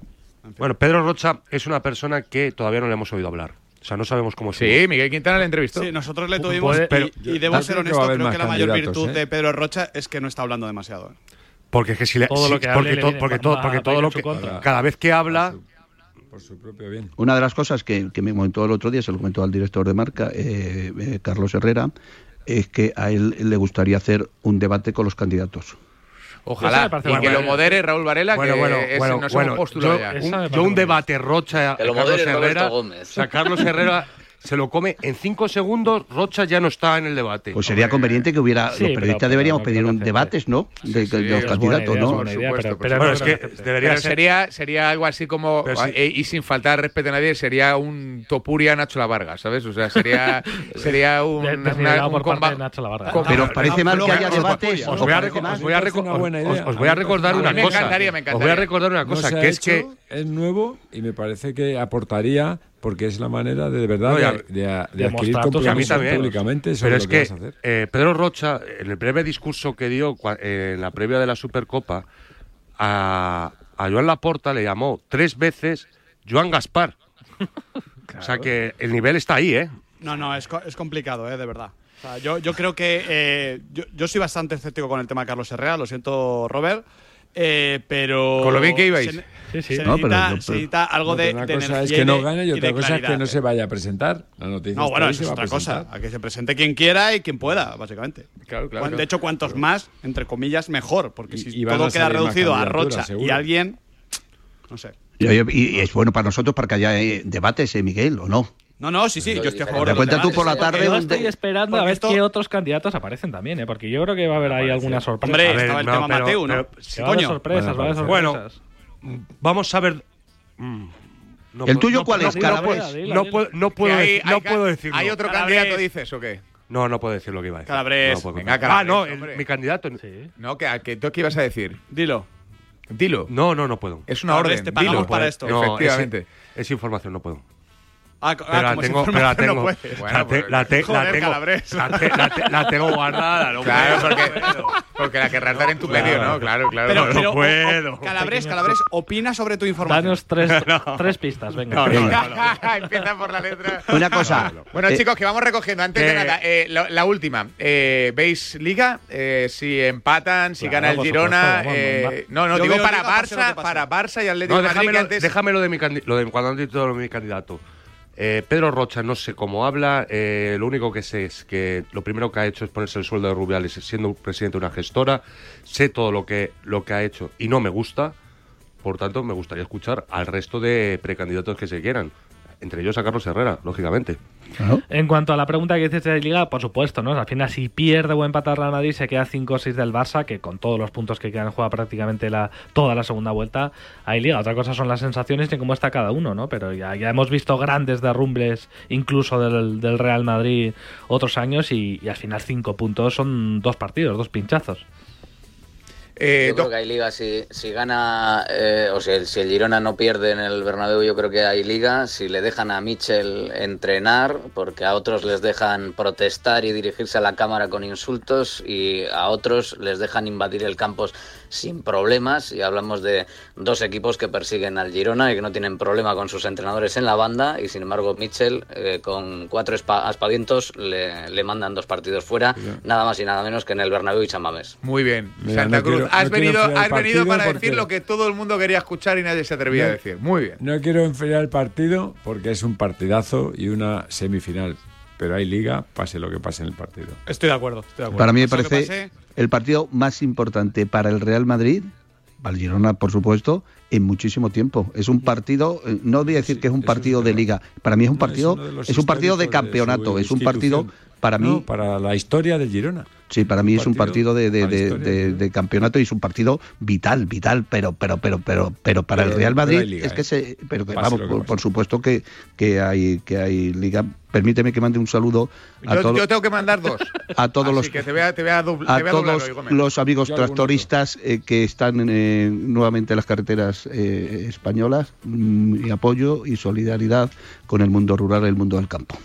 Bueno, Pedro Rocha es una persona que todavía no le hemos oído hablar. O sea, no sabemos cómo es. Sí, Miguel Quintana le entrevistó. Sí, nosotros le tuvimos Puede- pero- y, y debo ser honesto, creo que la mayor virtud ¿eh? de Pedro Rocha es que no está hablando demasiado. Porque es que si le, todo porque, todo, porque todo lo que cada vez que habla por su propio bien. Una de las cosas que, que, me comentó el otro día, se lo comentó al director de marca, eh, eh, Carlos Herrera, es que a él le gustaría hacer un debate con los candidatos. Ojalá, y que lo modere Raúl Varela, bueno, que bueno, es, bueno, nos bueno yo. Un, debate Rocha a Carlos Herrera, Carlos Herrera <laughs> se lo come en cinco segundos, Rocha ya no está en el debate. Pues sería conveniente que hubiera, sí, los periodistas deberíamos pedir un debates, ¿no? De, los candidatos, ¿no? Pero, debería sería, sería algo así como, y sin faltar respeto a nadie, sería un Topuria Nacho La Varga, ¿sabes? O sea, sería, <laughs> sería un, de, una, un combate Nacho La Varga. Pero parece mal que haya debates. Pues, os voy a, recordar una cosa. Me encantaría, me encantaría. Os voy a recordar una cosa, que es que... Es nuevo y me parece que aportaría porque es la manera de, de verdad de, de, adquirir compromiso públicamente Pero es que, vas hacer. Eh, Pedro Rocha, en el breve discurso que dio eh, en la previa de la Supercopa, a, Joan Laporta le llamó tres veces Joan Gaspar. <laughs> O sea que el nivel está ahí, ¿eh? No, no, es, es complicado, ¿eh? De verdad. Yo, yo, creo que. Eh, yo, yo, soy bastante escéptico con el tema de Carlos Herrera, lo siento, Robert. Eh, pero. Con lo bien que ibais. Sí, sí. Se, no, necesita, pero, se necesita, algo no, de, una cosa Es que no gane y, y otra cosa claridad, es que no se vaya a presentar. La noticia no, bueno, eso es otra cosa. A que se presente quien quiera y quien pueda, básicamente. Claro, claro, de hecho, cuantos más, entre comillas, mejor. Porque si y, todo queda reducido a Rocha seguro. y alguien. No sé. Y, es bueno para nosotros para que haya eh, debates, eh, Miguel, ¿o no? No, no, sí, sí, yo estoy a favor. Te cuenta tú por la eh, tarde. Eh, yo estoy esperando a ver esto... qué otros candidatos aparecen también, ¿eh? porque yo creo que va a haber ahí alguna sorpresa. Hombre, estaba el no, tema pero, Mateu, ¿no? Pero, sí, coño. sorpresas, bueno, sorpresas. Bueno, vamos a ver. Mm, ¿El tuyo cuál es, No, puedo, no puedo, hay, hay, puedo decirlo. ¿Hay otro candidato, dices, o qué? No, no puedo decir lo que iba a decir. Calabres. Venga, Calabres ah, no, el, mi candidato. Sí. No, que, que, ¿tú qué ibas a decir? Dilo. Dilo. No, no, no puedo. Es una Calabres, orden. Te pagamos para esto. Efectivamente. Es información, no puedo. Ah, ah, pero la, tengo, pero la tengo, la, tengo, la tengo, guardada. No porque, la querrás dar en tu claro, medio, ¿no? Claro, claro. Pero, no puedo. Calabres, Calabres, opina sobre tu información. Danos tres, <laughs> tres pistas, venga. <laughs> Empieza por la letra. Una cosa. Bueno, eh, chicos, que vamos recogiendo. Antes de eh, nada, eh, la, última. Eh, ¿Veis Liga? Si empatan, si gana el Girona. no, no, digo para Barça, para Barça y Atlético de Madrid. Déjamelo de mi cuando han mi candidato. Eh, Pedro Rocha no sé cómo habla, eh, lo único que sé es que lo primero que ha hecho es ponerse el sueldo de Rubiales siendo presidente de una gestora, sé todo lo que, lo que ha hecho y no me gusta, por tanto me gustaría escuchar al resto de precandidatos que se quieran entre ellos a Carlos Herrera, lógicamente. En cuanto a la pregunta que dices de la Liga, por supuesto, ¿no? Al final, si pierde o empata Real Madrid, se queda 5 o 6 del Barça, que con todos los puntos que quedan juega prácticamente la, toda la segunda vuelta, hay Liga. Otra cosa son las sensaciones y cómo está cada uno, ¿no? Pero ya, hemos visto grandes derrumbes, incluso del, Real Madrid, otros años, y, al final 5 puntos son dos partidos, dos pinchazos. Eh, yo creo que hay liga si, si gana, eh, o sea, si el Girona no pierde en el Bernabéu, yo creo que hay liga. Si le dejan a Mitchell entrenar, porque a otros les dejan protestar y dirigirse a la cámara con insultos, y a otros les dejan invadir el campo sin problemas y hablamos de dos equipos que persiguen al Girona y que no tienen problema con sus entrenadores en la banda y sin embargo Mitchell eh, con cuatro aspavientos le, le, mandan dos partidos fuera, nada más y nada menos que en el Bernabéu y Chamames. Muy bien, Santa Cruz, has, venido, has venido para decir lo que todo el mundo quería escuchar y nadie se atrevía a decir. Muy bien. No quiero enfriar el partido porque es un partidazo y una semifinal pero hay liga, pase lo que pase en el partido. Estoy de acuerdo. Estoy de acuerdo. Para mí me parece el partido más importante para el Real Madrid, para el Girona, por supuesto, en muchísimo tiempo. Es un partido, eh, no voy a decir que es un partido de liga, para mí es un partido, es, un partido de campeonato, es un partido para mí... No, para la historia del Girona. Sí, para mí es un partido de, de, de, campeonato y es un partido vital, vital, pero pero pero pero pero para el Real Madrid es que eh. se pero vamos, por, por, supuesto que, que hay que hay liga permíteme que mande un saludo a todos. Yo tengo que mandar dos. A todos los. Que te voy te voy a, a, todos los amigos tractoristas eh, que están eh, nuevamente en las carreteras eh, españolas. Mm, Mi apoyo y solidaridad con el mundo rural, el mundo del campo.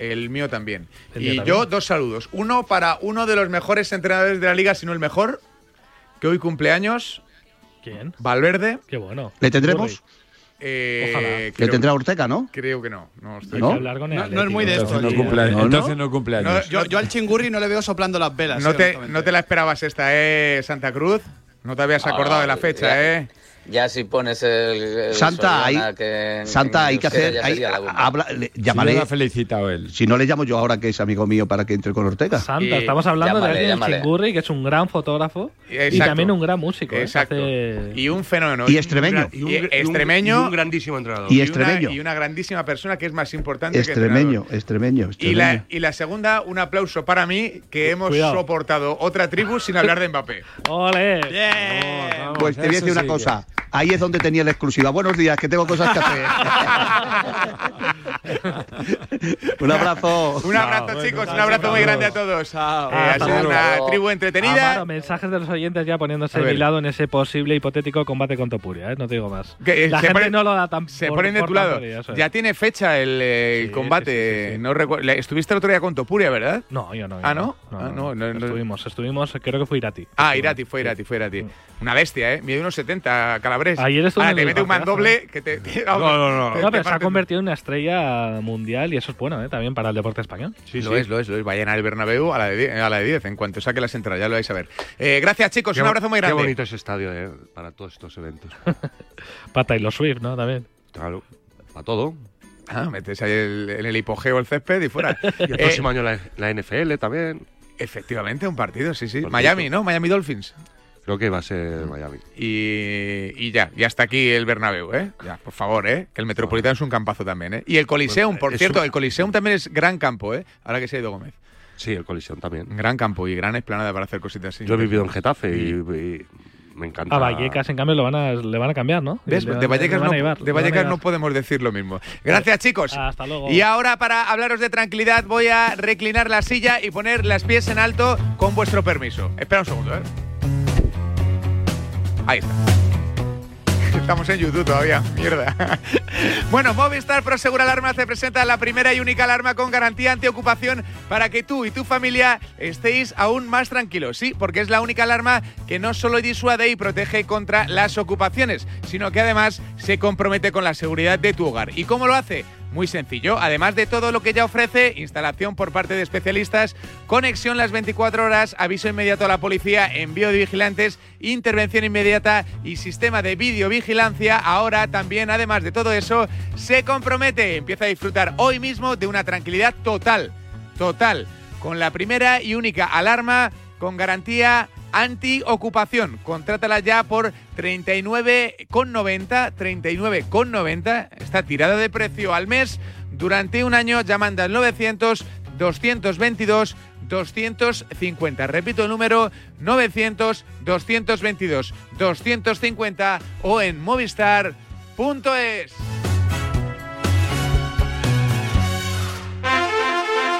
El mío también. Y yo dos saludos. Uno para uno de los mejores entrenadores de la liga, si no el mejor, que hoy cumpleaños. ¿Quién? Valverde. Qué bueno. ¿Le tendremos? Eh, Ojalá. Le tendrá Ortega, ¿no? Creo que no. No, no, es muy de esto. No cumple, ¿no? Entonces no cumple años. Yo, yo, al chingurri no le veo soplando las velas. No, te, no te la esperabas esta, ¿eh, Santa Cruz? No te habías ah, acordado de la fecha, ¿eh? Ya si pones el, el Santa, hay, que Santa, hay que hacer. hay- habla- le- llamaré. Si no lo ha felicitado él. Si no le llamo yo ahora que es amigo mío para que entre con Ortega. Santa, estamos hablando llámale, de alguien llámale. en Chingurri, que es un gran fotógrafo y Exacto. también un gran músico. ¿eh? Exacto. Hace- Y un fenómeno. Y extremeño. Y un, Y y un- extremeño. y un grandísimo entrenador. Y una- extremeño. Y una grandísima persona que es más importante Extremeño, que extremeño, entrenador. Y la, extremeño. y la segunda, un aplauso para mí, que hemos Cuidado. soportado otra tribu sin hablar de Mbappé. <laughs> ¡Ole! Pues te voy a decir una sí cosa. Ahí es donde tenía la exclusiva. Buenos días, que tengo cosas que hacer. <laughs> <laughs> un abrazo. Un abrazo, chicos, un abrazo muy grande a todos. Eh, ha sido luego. una tribu entretenida. Amaro, mensajes de los oyentes ya poniéndose A de mi lado en ese posible hipotético combate con Topuria, ¿eh? no te digo más. Que, eh, La se gente ponen- no lo da tan Se por- ponen de por tu lado. es. Ya tiene fecha el, eh, el Sí, combate. sí, sí, sí. No recuerdo- Estuviste el otro día con Topuria, ¿verdad? No, yo no. yo Ah, ¿no? No, Ah, no, no, no. Estuvimos, estuvimos, creo que fue Irati. Ah, Irati, fue Irati, fue Irati. Una bestia, ¿eh? Mide unos 70 calabres. Ayer estuvo en te el mete un mandoble que te. No, no, no. pero se ha convertido en una estrella mundial y eso es bueno ¿eh? también para el deporte español. Sí, lo sí. es, lo es, lo es. Vayan al Bernabéu a la de 10, a la de 10 en cuanto saque las entradas, ya lo vais a ver. Eh, gracias, chicos, Qué un abrazo muy grande. Qué bonito ese estadio eh, para todos estos eventos. <laughs> Para Taylor Swift, ¿no? También. Claro, para todo. Ah, metes ahí el- en el hipogeo el césped y fuera. <laughs> Y el Eh, próximo año la, la NFL también. Efectivamente, un partido, sí, sí. Miami, ¿no? Miami Dolphins. Creo que va a ser Miami. Y, y ya, ya está aquí el Bernabéu, ¿eh? Ya, por favor, ¿eh? Que el Metropolitano es un campazo también, ¿eh? Y el Coliseum, por cierto, un- el Coliseum también es gran campo, ¿eh? Ahora que se ha ido Gómez. Sí, el Colisión también. Gran campo y gran explanada para hacer cositas así. Yo he vivido en Getafe y, y me encanta. A Vallecas, en cambio, lo van a, le van a cambiar, ¿no? De le Vallecas, no, llevar, de Vallecas no podemos decir lo mismo. Gracias, chicos. Hasta luego. Y ahora, para hablaros de tranquilidad, voy a reclinar la silla y poner las pies en alto con vuestro permiso. Espera un segundo, ¿eh? Ahí está. <laughs> Estamos en YouTube todavía, mierda. <laughs> Bueno, Movistar Prosegura Alarma te presenta la primera y única alarma con garantía antiocupación para que tú y tu familia estéis aún más tranquilos. Sí, porque es la única alarma que no solo disuade y protege contra las ocupaciones, sino que además se compromete con la seguridad de tu hogar. ¿Y cómo lo hace? Muy sencillo, además de todo lo que ya ofrece, instalación por parte de especialistas, conexión las 24 horas, aviso inmediato a la policía, envío de vigilantes, intervención inmediata y sistema de videovigilancia, ahora también, además de todo eso, se compromete, empieza a disfrutar hoy mismo de una tranquilidad total, total, con la primera y única alarma con garantía anti-ocupación. Contrátala ya por 39,90, 39,90, está tirada de precio al mes durante un año llamando al 900 222 250. Repito el número 900 222 250 o en movistar.es.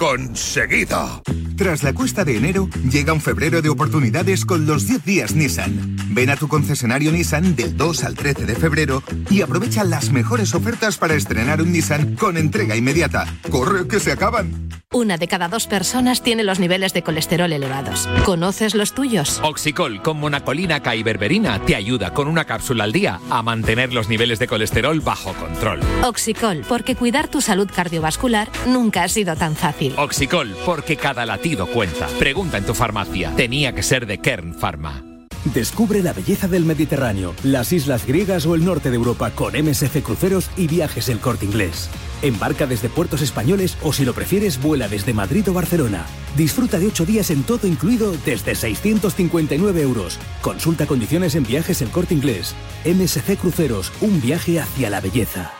conseguido. Tras la cuesta de enero, llega un febrero de oportunidades con los 10 días Nissan. Ven a tu concesionario Nissan del 2 al 13 de febrero y aprovecha las mejores ofertas para estrenar un Nissan con entrega inmediata. ¡Corre, que se acaban! Una de cada dos personas tiene los niveles de colesterol elevados. ¿Conoces los tuyos? Oxicol con monacolina K y berberina te ayuda con una cápsula al día a mantener los niveles de colesterol bajo control. Oxicol, porque cuidar tu salud cardiovascular nunca ha sido tan fácil. Oxicol, porque cada latido cuenta. Pregunta en tu farmacia. Tenía que ser de Kern Pharma. Descubre la belleza del Mediterráneo, las islas griegas o el norte de Europa con MSC Cruceros y Viajes El Corte Inglés. Embarca desde puertos españoles o si lo prefieres vuela desde Madrid o Barcelona. Disfruta de 8 días en todo incluido desde 659 euros. Consulta condiciones en Viajes El Corte Inglés. MSC Cruceros, un viaje hacia la belleza.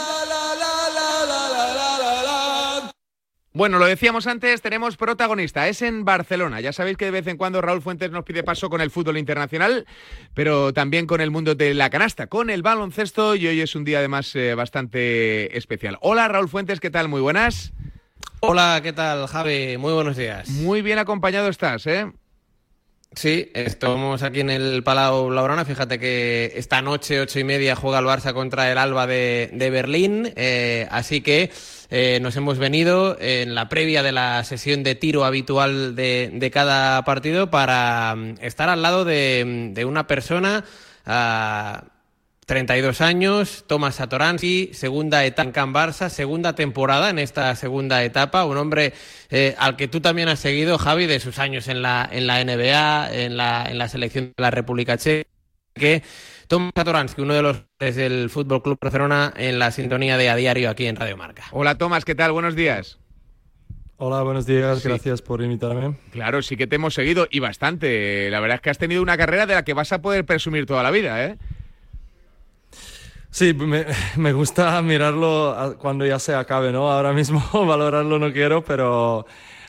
Bueno, lo decíamos antes, tenemos protagonista, es en Barcelona. Ya sabéis que de vez en cuando Raúl Fuentes nos pide paso con el fútbol internacional, pero también con el mundo de la canasta, con el baloncesto y hoy es un día además eh, bastante especial. Hola Raúl Fuentes, ¿qué tal? Muy buenas. Hola, ¿qué tal Javi? Muy buenos días. Muy bien acompañado estás, ¿eh? Sí, estamos aquí en el Palau Blaugrana. Fíjate que esta noche, ocho y media, juega el Barça contra el Alba de, Berlín. Eh, así que eh, nos hemos venido en la previa de la sesión de tiro habitual de, cada partido para mm, estar al lado de, de una persona. ah, 32 años, Tomás Satoransky, segunda etapa en Can Barça, segunda temporada en esta segunda etapa, un hombre eh, al que tú también has seguido, Javi, de sus años en la, en la NBA, en la, en la selección de la República Checa, que Tomás Satoransky, uno de los del Fútbol Club Barcelona, en la sintonía de A Diario aquí en Radio Marca. Hola Tomás, ¿qué tal? Buenos días. Hola, buenos días, Sí. gracias por invitarme. Claro, sí que te hemos seguido y bastante. La verdad es que has tenido una carrera de la que vas a poder presumir toda la vida, ¿eh? Sí, me, <laughs> me gusta mirarlo cuando ya se acabe, ¿no? Ahora mismo <laughs> valorarlo no quiero, pero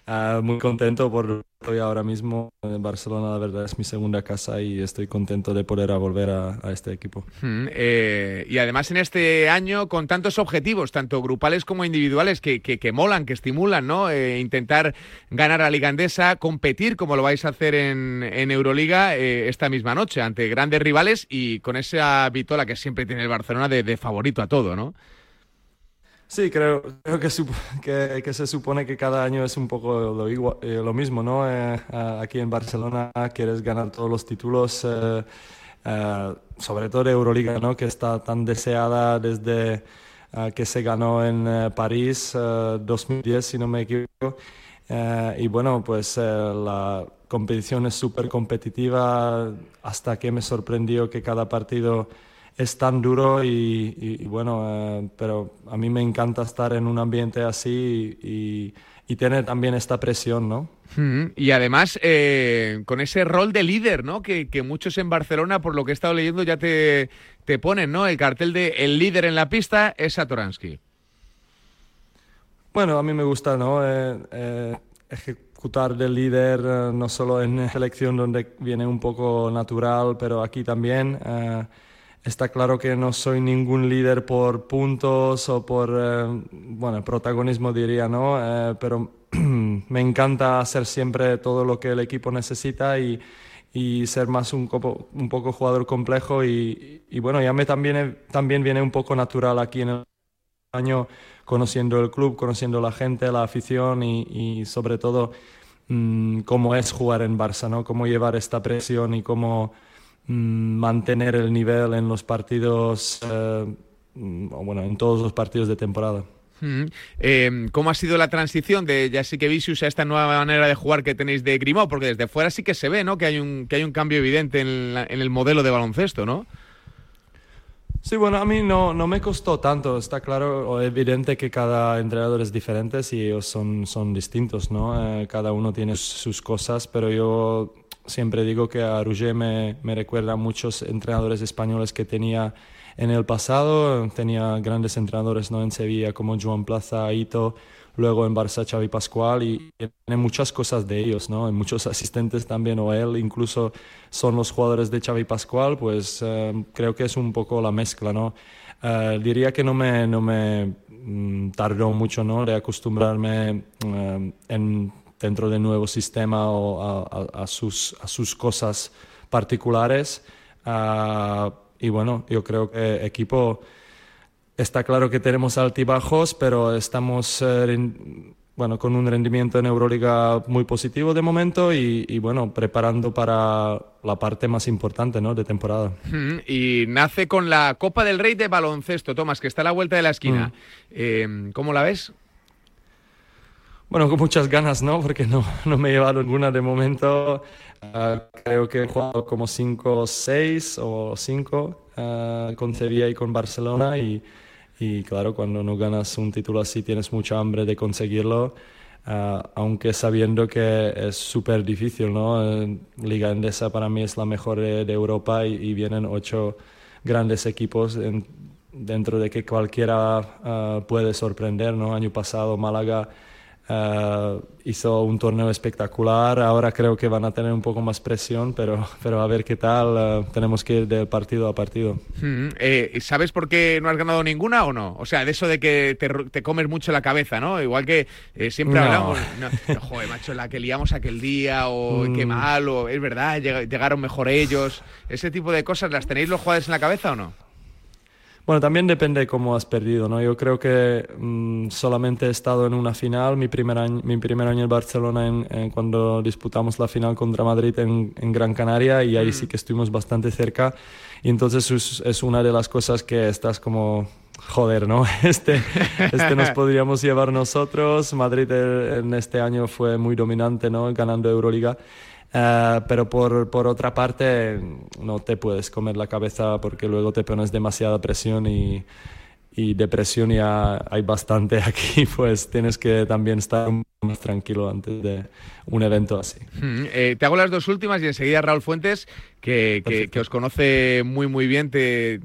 ah, muy contento por estoy ahora mismo en Barcelona, la verdad es mi segunda casa y estoy contento de poder volver a, este equipo. Eh, y además en este año con tantos objetivos, tanto grupales como individuales, que, que, molan, que estimulan, ¿no? Eh, intentar ganar a la Liga Endesa, competir como lo vais a hacer en, Euroliga eh, esta misma noche ante grandes rivales y con esa vitola que siempre tiene el Barcelona de favorito a todo, ¿no? Sí, creo, creo que, que, que se supone que cada año es un poco lo, igua- eh, lo mismo, ¿no? Eh, aquí en Barcelona quieres ganar todos los títulos, eh, eh, sobre todo de Euroliga, ¿no? Que está tan deseada desde ah, que se ganó en eh, París eh, 2010, si no me equivoco. Eh, y bueno, pues eh, la competición es súper competitiva hasta que me sorprendió que cada partido es tan duro y, y- y bueno, eh, pero a mí me encanta estar en un ambiente así y, y- tener también esta presión, ¿no? Mm, Y además, eh, con ese rol de líder, ¿no? Que, que muchos en Barcelona, por lo que he estado leyendo, ya te, te ponen, ¿no? El cartel de el líder en la pista es Satoransky. Bueno, a mí me gusta, ¿no? Eh, eh, ejecutar de líder no solo en <laughs> selección donde viene un poco natural, pero aquí también. Está claro que no soy ningún líder por puntos o por, eh, bueno, protagonismo diría, ¿no? Eh, pero <clears throat> me encanta hacer siempre todo lo que el equipo necesita y, y ser más un, copo- un poco jugador complejo y, y bueno, ya me también, también viene un poco natural aquí en el año conociendo el club, conociendo la gente, la afición y, y sobre todo mm, cómo es jugar en Barça, ¿no? Cómo llevar esta presión y cómo mantener el nivel en los partidos, eh, mm, bueno, en todos los partidos de temporada. Mm. Eh, ¿Cómo ha sido la transición de Jasikevičius a esta nueva manera de jugar que tenéis de Grimaud? Porque desde fuera sí que se ve, ¿no? Que hay un, que hay un cambio evidente en, la- en el modelo de baloncesto, ¿no? Sí, bueno, a mí no, no me costó tanto. Está claro o evidente que cada entrenador es diferente y ellos son, son distintos, ¿no? Eh, cada uno tiene sus cosas, pero yo siempre digo que a Rouget me, me recuerda a muchos entrenadores españoles que tenía en el pasado. Tenía grandes entrenadores, ¿no? En Sevilla como Joan Plaza, Ito, luego en Barça Xavi Pascual y tiene muchas cosas de ellos, ¿no? Y muchos <laughs> asistentes también, o él incluso son los jugadores de Xavi Pascual, pues eh, creo que es un poco la mezcla, ¿no? Eh, diría que no me, no me mm, tardó mucho, ¿no? De acostumbrarme eh, en, dentro del nuevo sistema o a, a- a sus, a sus cosas particulares. Ah, y bueno, yo creo que equipo Está claro que tenemos altibajos, pero estamos eh, bueno, con un rendimiento en Euroliga muy positivo de momento y, y, bueno, preparando para la parte más importante ¿no? de temporada. Mm, Y nace con la Copa del Rey de baloncesto, Tomás, que está a la vuelta de la esquina. Eh, ¿Cómo la ves? Bueno, con muchas ganas, ¿no? Porque no, no me he llevado ninguna de momento. Ah, creo que he jugado como 5 6 o 5 con Sevilla y con Barcelona y, y claro, cuando no ganas un título así tienes mucha hambre de conseguirlo, ah, aunque sabiendo que es súper difícil, ¿no? Eh, Liga Endesa para mí es la mejor de, Europa y, vienen ocho grandes equipos en dentro de que cualquiera ah, puede sorprender, ¿no? Año pasado Málaga ah, hizo un torneo espectacular, ahora creo que van a tener un poco más presión, pero, <laughs> pero a ver qué tal, ah, tenemos que ir de partido a partido. Mm, eh, ¿Sabes por qué no has ganado ninguna o no? O sea, de eso de que te, te comes mucho la cabeza, ¿no? Igual que eh, siempre No. hablamos, no, joder, macho, la que liamos aquel día, o <laughs> qué Mm. mal, o es verdad, lleg- llegaron mejor ellos. Ese tipo de cosas, ¿las tenéis los jugadores en la cabeza o no? Bueno, también depende de cómo has perdido, ¿no? Yo creo que mm, solamente he estado en una final, mi primer año, mi primer año en Barcelona, en, en cuando disputamos la final contra Madrid en, en Gran Canaria, y ahí sí que estuvimos bastante cerca. Y entonces es, es una de las cosas que estás como, joder, ¿no? <laughs> Este, este nos podríamos llevar nosotros. Madrid eh, en este año fue muy dominante, ¿no? Ganando Euroliga. Eh, pero por, por otra parte, no te puedes comer la cabeza porque luego te pones demasiada presión y, y depresión ya hay bastante <laughs> aquí, pues tienes que también estar un poco más tranquilo antes de un evento así. Mm, eh, te hago las dos últimas y enseguida Raúl Fuentes, que, que- que os conoce muy muy bien, te,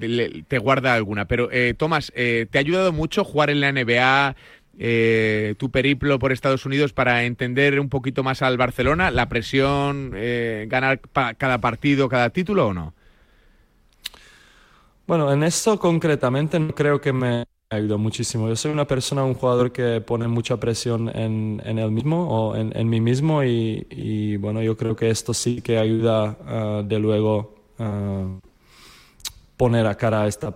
te guarda alguna. Pero eh, Tomás, eh, ¿te ha ayudado mucho jugar en la NBA? Eh, tu periplo por Estados Unidos para entender un poquito más al Barcelona, la presión, eh, ganar cada partido, cada título o no? Bueno, en eso concretamente no creo que me ayudó muchísimo. Yo soy una persona, un jugador que pone mucha presión en, en él mismo o en, mí mismo y, bueno, yo creo que esto sí que ayuda ah, de luego ah, poner a cara a esta,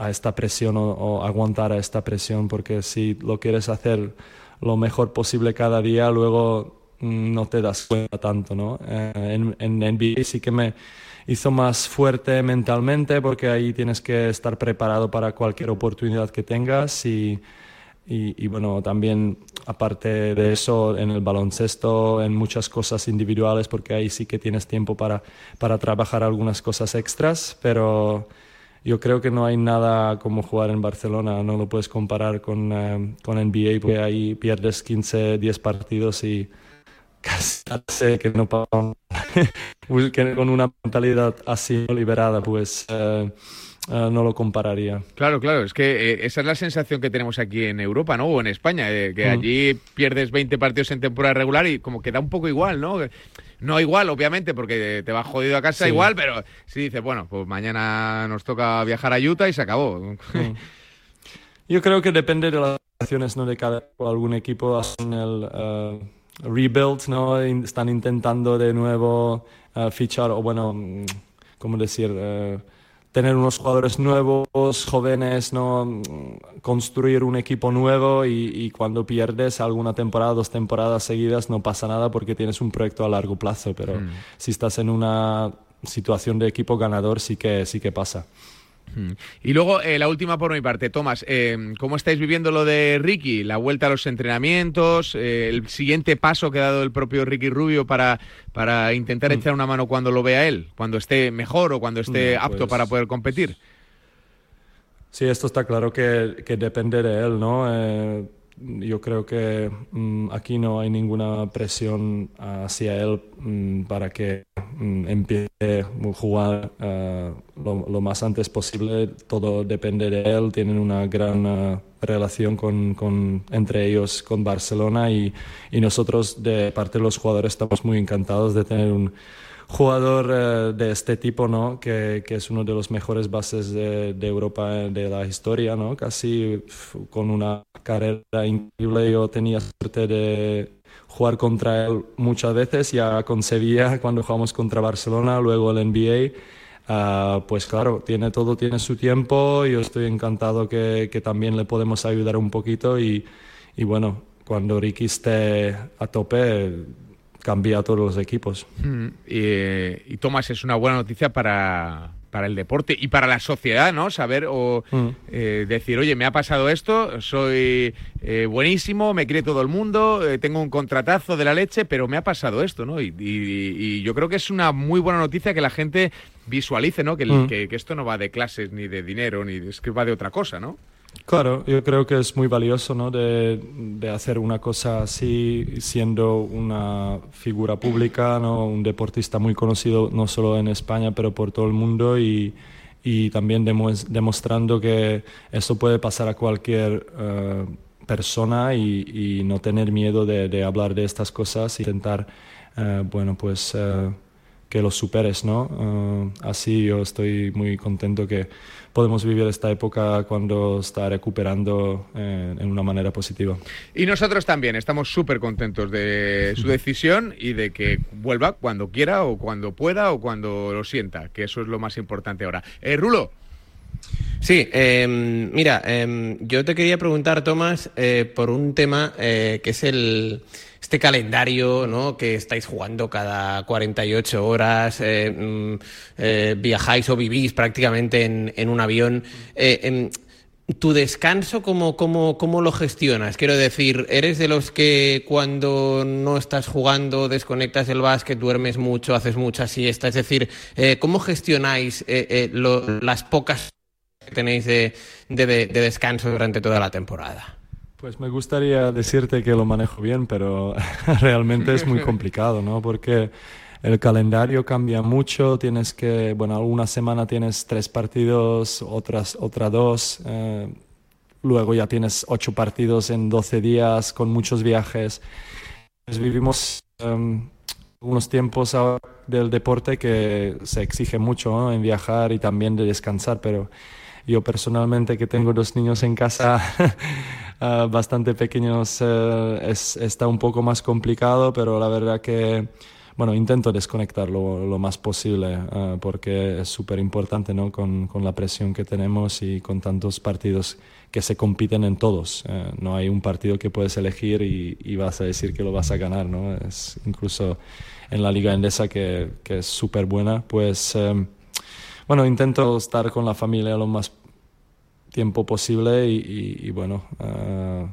a esta presión o, o aguantar a esta presión porque si lo quieres hacer lo mejor posible cada día, luego mm, no te das cuenta tanto, ¿no? Eh, en, en NBA sí que me hizo más fuerte mentalmente porque ahí tienes que estar preparado para cualquier oportunidad que tengas y, y, y bueno, también aparte de eso en el baloncesto, en muchas cosas individuales porque ahí sí que tienes tiempo para, para trabajar algunas cosas extras, pero yo creo que no hay nada como jugar en Barcelona, no lo puedes comparar con, eh, con NBA porque ahí pierdes 15, 10 partidos y casi sé que no <laughs> con una mentalidad así liberada, pues eh, eh, no lo compararía. Claro, claro, es que eh, esa es la sensación que tenemos aquí en Europa, ¿no? O en España, eh, que Mm. allí pierdes 20 partidos en temporada regular y como que da un poco igual, ¿no? No igual, obviamente, porque te vas jodido a casa Sí. igual, pero si dices, bueno, pues mañana nos toca viajar a Utah y se acabó. Mm. Yo creo que depende de las situaciones ¿no? de cada algún equipo hacen el eh, rebuild, ¿no? Están intentando de nuevo fichar o bueno, mm, ¿cómo decir? Tener unos jugadores nuevos, jóvenes, ¿no? Construir un equipo nuevo y, y cuando pierdes alguna temporada, dos temporadas seguidas, no pasa nada porque tienes un proyecto a largo plazo, pero Mm. si estás en una situación de equipo ganador sí que, sí que pasa. Mm. Y luego, eh, la última por mi parte, Tomás, eh, ¿cómo estáis viviendo lo de Ricky? La vuelta a los entrenamientos, eh, el siguiente paso que ha dado el propio Ricky Rubio para, para intentar echar una mano cuando lo vea él, cuando esté mejor o cuando esté No, apto pues- para poder competir. Sí, esto está claro que, que depende de él, ¿no? Yo creo que mm, aquí no hay ninguna presión hacia él mm, para que mm, empiece a jugar eh, lo, más antes posible. Todo depende de él. Tienen una gran eh, relación con, con- entre ellos con Barcelona y, y nosotros de parte de los jugadores estamos muy encantados de tener un jugador eh, de este tipo, ¿no? Que, que es uno de los mejores bases de, de Europa eh, de la historia, ¿no? Casi con una carrera increíble. Yo tenía suerte de jugar contra él muchas veces, ya con Sevilla <laughs> cuando jugamos contra Barcelona, luego el NBA. Ah, pues claro, tiene todo, tiene su tiempo. Yo estoy encantado que, que también le podemos ayudar un poquito y, y bueno, cuando Ricky esté a tope, cambia a todos los equipos. Mm, Y, y Tomás, es una buena noticia para, para el deporte y para la sociedad, ¿no? Saber o Mm. eh, decir, oye, me ha pasado esto, soy eh, buenísimo, me quiere todo el mundo, eh, tengo un contratazo de la leche, pero me ha pasado esto, ¿no? Y, y- y yo creo que es una muy buena noticia que la gente visualice, ¿no? Que, el- Mm. que- que esto no va de clases ni de dinero, ni de- es que va de otra cosa, ¿no? Claro, yo creo que es muy valioso ¿no? de, de hacer una cosa así siendo una figura pública, ¿no? un deportista muy conocido no solo en España, pero por todo el mundo y, y también demos- demostrando que eso puede pasar a cualquier eh, persona y, y no tener miedo de, hablar de estas cosas e intentar, eh, bueno, pues eh, que lo superes, ¿no? Así yo estoy muy contento que podemos vivir esta época cuando está recuperando eh, en una manera positiva. Y nosotros también estamos súper contentos de su <laughs> decisión y de que vuelva cuando quiera o cuando pueda o cuando lo sienta, que eso es lo más importante ahora. Eh, Rulo, Sí, eh, mira, eh, yo te quería preguntar, Tomás, eh, por un tema eh, que es el este calendario, ¿no? Que estáis jugando cada 48 horas, eh, mm, viajáis o vivís prácticamente en, un avión. Em, ¿Tu descanso cómo, cómo, cómo lo gestionas? Quiero decir, ¿eres de los que cuando no estás jugando desconectas el básquet, duermes mucho, haces mucha siesta? Es decir, ¿cómo gestionáis las pocas que tenéis de, de- de- de descanso durante toda la temporada? Pues me gustaría decirte que lo manejo bien, pero <laughs> realmente es muy <laughs> complicado, ¿no? Porque el calendario cambia mucho, tienes que, bueno, una semana tienes tres partidos, otras, otra dos, eh, luego ya tienes ocho partidos en 12 días con muchos viajes. Pues vivimos em, unos tiempos del deporte que se exige mucho ¿no? en viajar y también de descansar, pero yo personalmente que tengo dos niños en casa <laughs> ah, bastante pequeños eh, es- está un poco más complicado, pero la verdad que bueno, intento desconectar lo, más posible ah, porque es súper importante ¿no? con, con la presión que tenemos y con tantos partidos que se compiten en todos. Eh, no hay un partido que puedes elegir y, vas a decir que lo vas a ganar. ¿no? Es incluso en la Liga Endesa, que, que es súper buena, pues eh, bueno, intento estar con la familia lo más tiempo posible y, y- y, bueno, ah,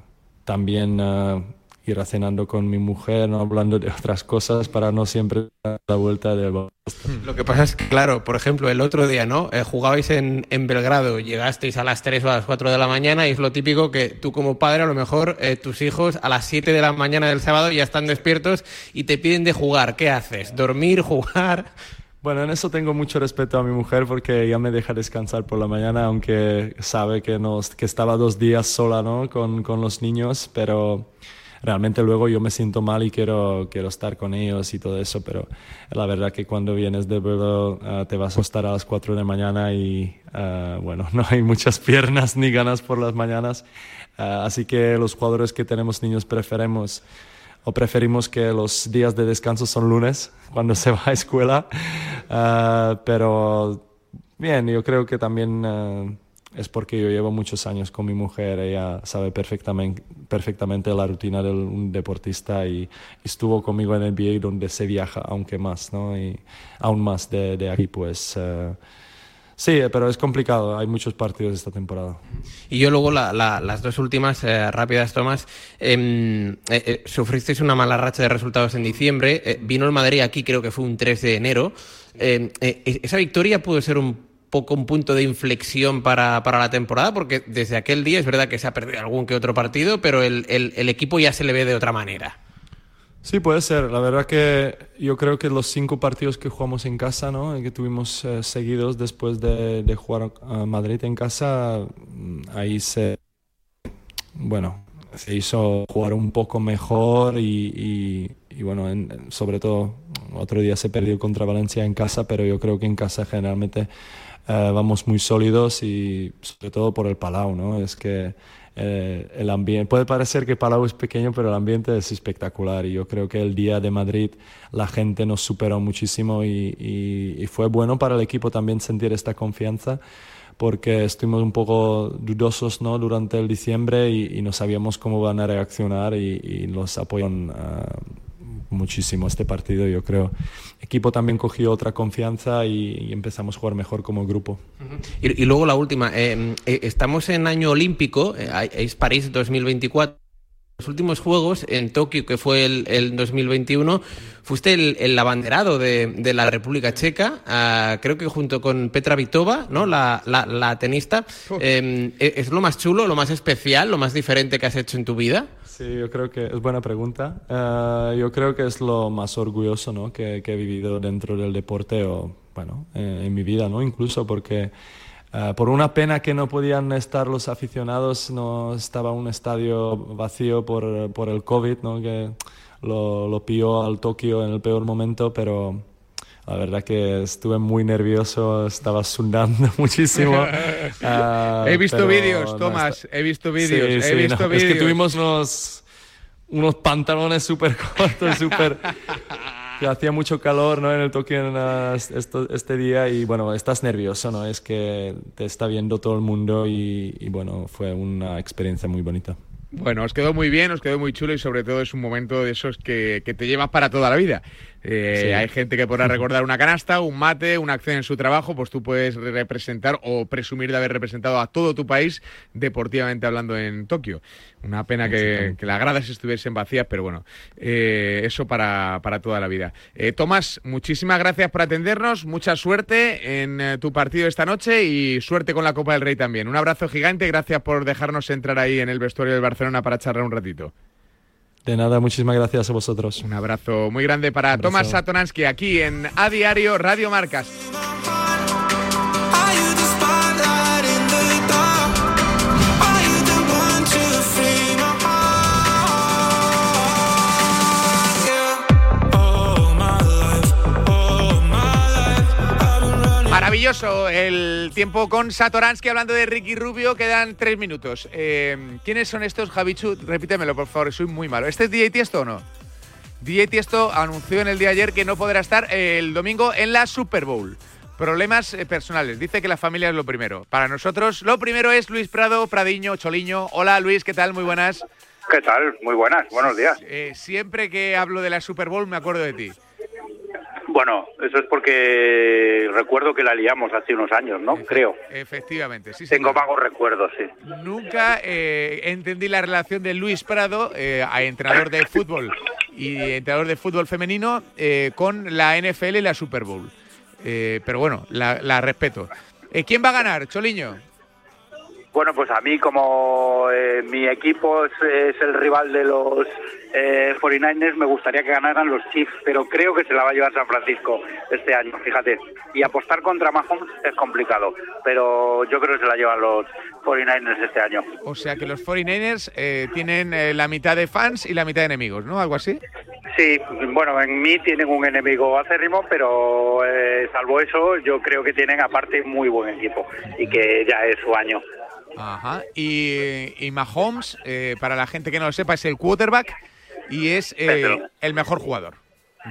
también ah, ir a cenando con mi mujer, no hablando de otras cosas para no siempre dar la vuelta del baloncesto. Lo que pasa es que, claro, por ejemplo, el otro día, ¿no? Eh, jugabais en, en Belgrado, llegasteis a las 3 o a las 4 de la mañana y es lo típico que tú como padre, a lo mejor eh, tus hijos a las 7 de la mañana del sábado ya están despiertos y te piden de jugar. ¿Qué haces? ¿Dormir, jugar? Bueno, en eso tengo mucho respeto a mi mujer porque ella me deja descansar por la mañana, aunque sabe que, nos, que estaba dos días sola ¿no? con, con los niños, pero realmente luego yo me siento mal y quiero, quiero estar con ellos y todo eso, pero la verdad que cuando vienes de vuelo ah, te vas a acostar a las 4 de la mañana y ah, bueno, <laughs> no hay muchas piernas ni ganas por las mañanas, Ah, así que los jugadores que tenemos niños preferimos o preferimos que los días de descanso son lunes cuando se va a escuela. Ah, pero bien, yo creo que también ah, es porque yo llevo muchos años con mi mujer, ella sabe perfectamente, perfectamente la rutina de un deportista y estuvo conmigo en el NBA donde se viaja aunque más, ¿no? Y aún más de, de aquí, pues... ah, Sí, pero es complicado. Hay muchos partidos esta temporada. Y yo luego la- la- las dos últimas eh, rápidas tomas. em, eh, eh, sufristeis una mala racha de resultados en diciembre. eh, vino el Madrid aquí, creo que fue un 3 de enero. Em, eh, esa victoria pudo ser un poco un punto de inflexión para, para la temporada, porque desde aquel día es verdad que se ha perdido algún que otro partido, pero el, el- el equipo ya se le ve de otra manera. Sí, puede ser. La verdad que yo creo que los cinco partidos que jugamos en casa, ¿no? que tuvimos eh, seguidos después de, jugar a Madrid en casa, mm, ahí se, bueno, se hizo jugar un poco mejor y, y- bueno, en- sobre todo otro día se perdió contra Valencia en casa, pero yo creo que en casa generalmente eh, vamos muy sólidos y sobre todo por el Palau, ¿no? Es que eh, el ambiente, puede parecer que Palau es pequeño, pero el ambiente es espectacular y yo creo que el día de Madrid la gente nos superó muchísimo y, y- y fue bueno para el equipo también sentir esta confianza porque estuvimos un poco dudosos ¿no? durante el diciembre y, y no sabíamos cómo van a reaccionar y, nos apoyan ah, muchísimo este partido, yo creo. El equipo también cogió otra confianza y, y empezamos a jugar mejor como grupo. Y, y luego la última, eh, eh, estamos en año olímpico, eh, es París 2024. Los últimos Juegos en Tokio, que fue el, el 2021, fuiste el, el abanderado de, de la República Checa, ah, creo que junto con Petra Vitova, ¿no? la, la- la tenista. Eh, ¿Es lo más chulo, lo más especial, lo más diferente que has hecho en tu vida? Sí, yo creo que es buena pregunta. Eh, yo creo que es lo más orgulloso ¿no? que, que he vivido dentro del deporte o bueno, eh, en mi vida, ¿no? Incluso porque eh, por una pena que no podían estar los aficionados, no estaba un estadio vacío por, por el COVID, ¿no? Que lo, lo pilló al Tokio en el peor momento, pero la verdad que estuve muy nervioso, estaba sudando <laughs> muchísimo. <laughs> Ah, he visto vídeos, no, Tomás, está- he visto vídeos, Sí, he sí, visto no, vídeos. Es que tuvimos unos, unos pantalones súper <laughs> cortos, súper... que hacía mucho calor ¿no? en el Tokio en, esto- este día y bueno, estás nervioso, ¿no? Es que te está viendo todo el mundo y, y, bueno, fue una experiencia muy bonita. Bueno, os quedó muy bien, os quedó muy chulo y sobre todo es un momento de esos que, que te llevas para toda la vida. Eh, Sí. Hay gente que podrá <laughs> recordar una canasta, un mate, una acción en su trabajo, pues tú puedes representar o presumir de haber representado a todo tu país deportivamente hablando en Tokio. Una pena que, que las gradas estuviesen vacías, pero bueno, eh, eso para, para toda la vida. Eh, Tomás, muchísimas gracias por atendernos, mucha suerte en eh, tu partido esta noche y suerte con la Copa del Rey también. Un abrazo gigante, gracias por dejarnos entrar ahí en el vestuario del Barcelona para charlar un ratito. De nada, muchísimas gracias a vosotros. Un abrazo muy grande para abrazo. Tomás Satonansky aquí en A Diario Radio Marcas. Maravilloso el tiempo con Satoransky hablando de Ricky Rubio. Quedan tres minutos. Eh, ¿Quiénes son estos, Javichu? Repítemelo, por favor, soy muy malo. ¿Este es DJ Tiesto o no? DJ Tiesto anunció en el día de ayer que no podrá estar el domingo en la Super Bowl. Problemas eh, personales. Dice que la familia es lo primero. Para nosotros, lo primero es Luis Prado, Pradiño, Choliño. Hola Luis, ¿qué tal? Muy buenas. ¿Qué tal? Muy buenas, buenos días. Eh, siempre que hablo de la Super Bowl me acuerdo de ti. Bueno, eso es porque recuerdo que la liamos hace unos años, ¿no? Creo. Efectivamente, sí. Tengo señor. vagos recuerdos, sí. Nunca eh, entendí la relación de Luis Prado, eh, a entrenador de fútbol y entrenador de fútbol femenino, eh, con la NFL y la Super Bowl. Eh, pero bueno, la, la respeto. Eh, ¿Quién va a ganar, Choliño? Bueno, pues a mí como eh, mi equipo es, es el rival de los eh, 49ers, me gustaría que ganaran los Chiefs, pero creo que se la va a llevar San Francisco este año, fíjate. Y apostar contra Mahomes es complicado, pero yo creo que se la llevan los 49ers este año. O sea que los 49ers eh, tienen eh, la mitad de fans y la mitad de enemigos, ¿no? Algo así. Sí, bueno, en mí tienen un enemigo acérrimo, pero eh, salvo eso, yo creo que tienen aparte muy buen equipo y que ya es su año. Ajá. Y, y Mahomes, eh, para la gente que no lo sepa, es el quarterback y es eh, el mejor jugador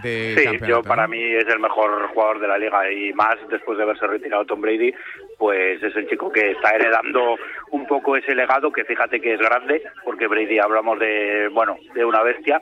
del Sí, campeonato. yo para mí es el mejor jugador de la liga y más después de haberse retirado Tom Brady, pues es el chico que está heredando un poco ese legado que fíjate que es grande, porque Brady hablamos de, bueno, de una bestia,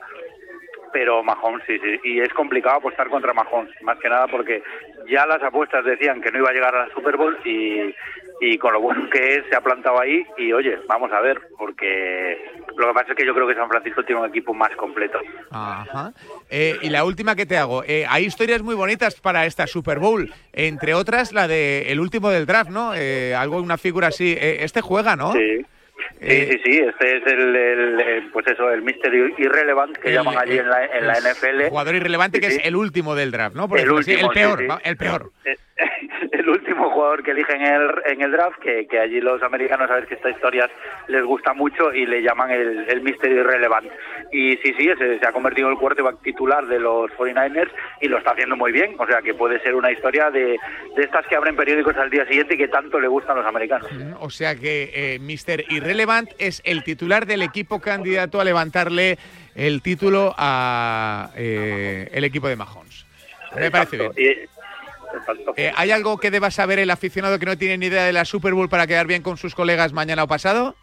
pero Mahomes sí, sí, y es complicado apostar contra Mahomes, más que nada porque ya las apuestas decían que no iba a llegar a la Super Bowl y, y con lo bueno que es se ha plantado ahí y oye, vamos a ver, porque lo que pasa es que yo creo que San Francisco tiene un equipo más completo. Ajá. Eh, y la última que te hago. eh, hay historias muy bonitas para esta Super Bowl. Entre otras, la de el último del draft, ¿no? Eh, algo, una figura así. Eh, este juega, ¿no? Sí. Sí, sí, sí, este es el, el, el, pues eso, el Mister Irrelevant que El- llaman allí en la, en la NFL. Jugador irrelevante que Sí, es el último del draft, ¿no? Por El así, último, el peor, sí. El peor. <laughs> el último jugador que eligen en el, en el draft, que, que allí los americanos sabes que esta historia les gusta mucho y le llaman el, el Mister Irrelevant. Y sí, sí, ese se ha convertido en el quarterback titular de los 49ers y lo está haciendo muy bien. O sea que puede ser una historia de, de estas que abren periódicos al día siguiente y que tanto le gustan a los americanos. O sea que eh, Mr. Irrelevant es el titular del equipo candidato a levantarle el título a eh, el equipo de Mahomes. Me parece bien. Exacto. Eh, ¿Hay algo que deba saber el aficionado que no tiene ni idea de la Super Bowl para quedar bien con sus colegas mañana o pasado?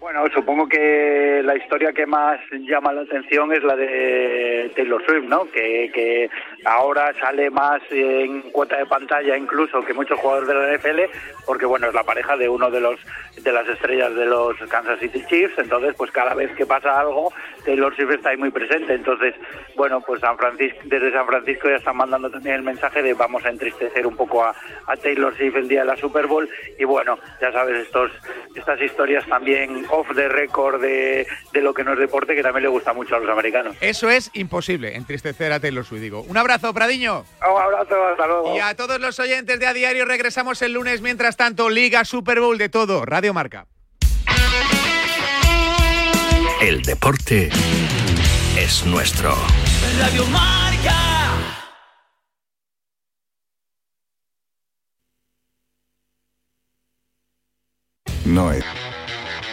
Bueno, supongo que la historia que más llama la atención es la de Taylor Swift, ¿no? Que, que ahora sale más en cuota de pantalla incluso que muchos jugadores de la NFL, porque bueno, es la pareja de uno de los de las estrellas de los Kansas City Chiefs, entonces pues cada vez que pasa algo, Taylor Swift está ahí muy presente, entonces bueno, pues San Francisco, desde San Francisco ya están mandando también el mensaje de vamos a entristecer un poco a, Taylor Swift el día de la Super Bowl y bueno, ya sabes, estos estas historias también off the record de, de lo que no es deporte que también le gusta mucho a los americanos. Eso es imposible, entristecer a Taylor Swift, digo. Un abrazo, Pradiño. Un abrazo, hasta luego. Y a todos los oyentes de A Diario regresamos el lunes. Mientras tanto, Liga, Super Bowl, de todo. Radio Marca. El deporte es nuestro. Radio Marca. No es.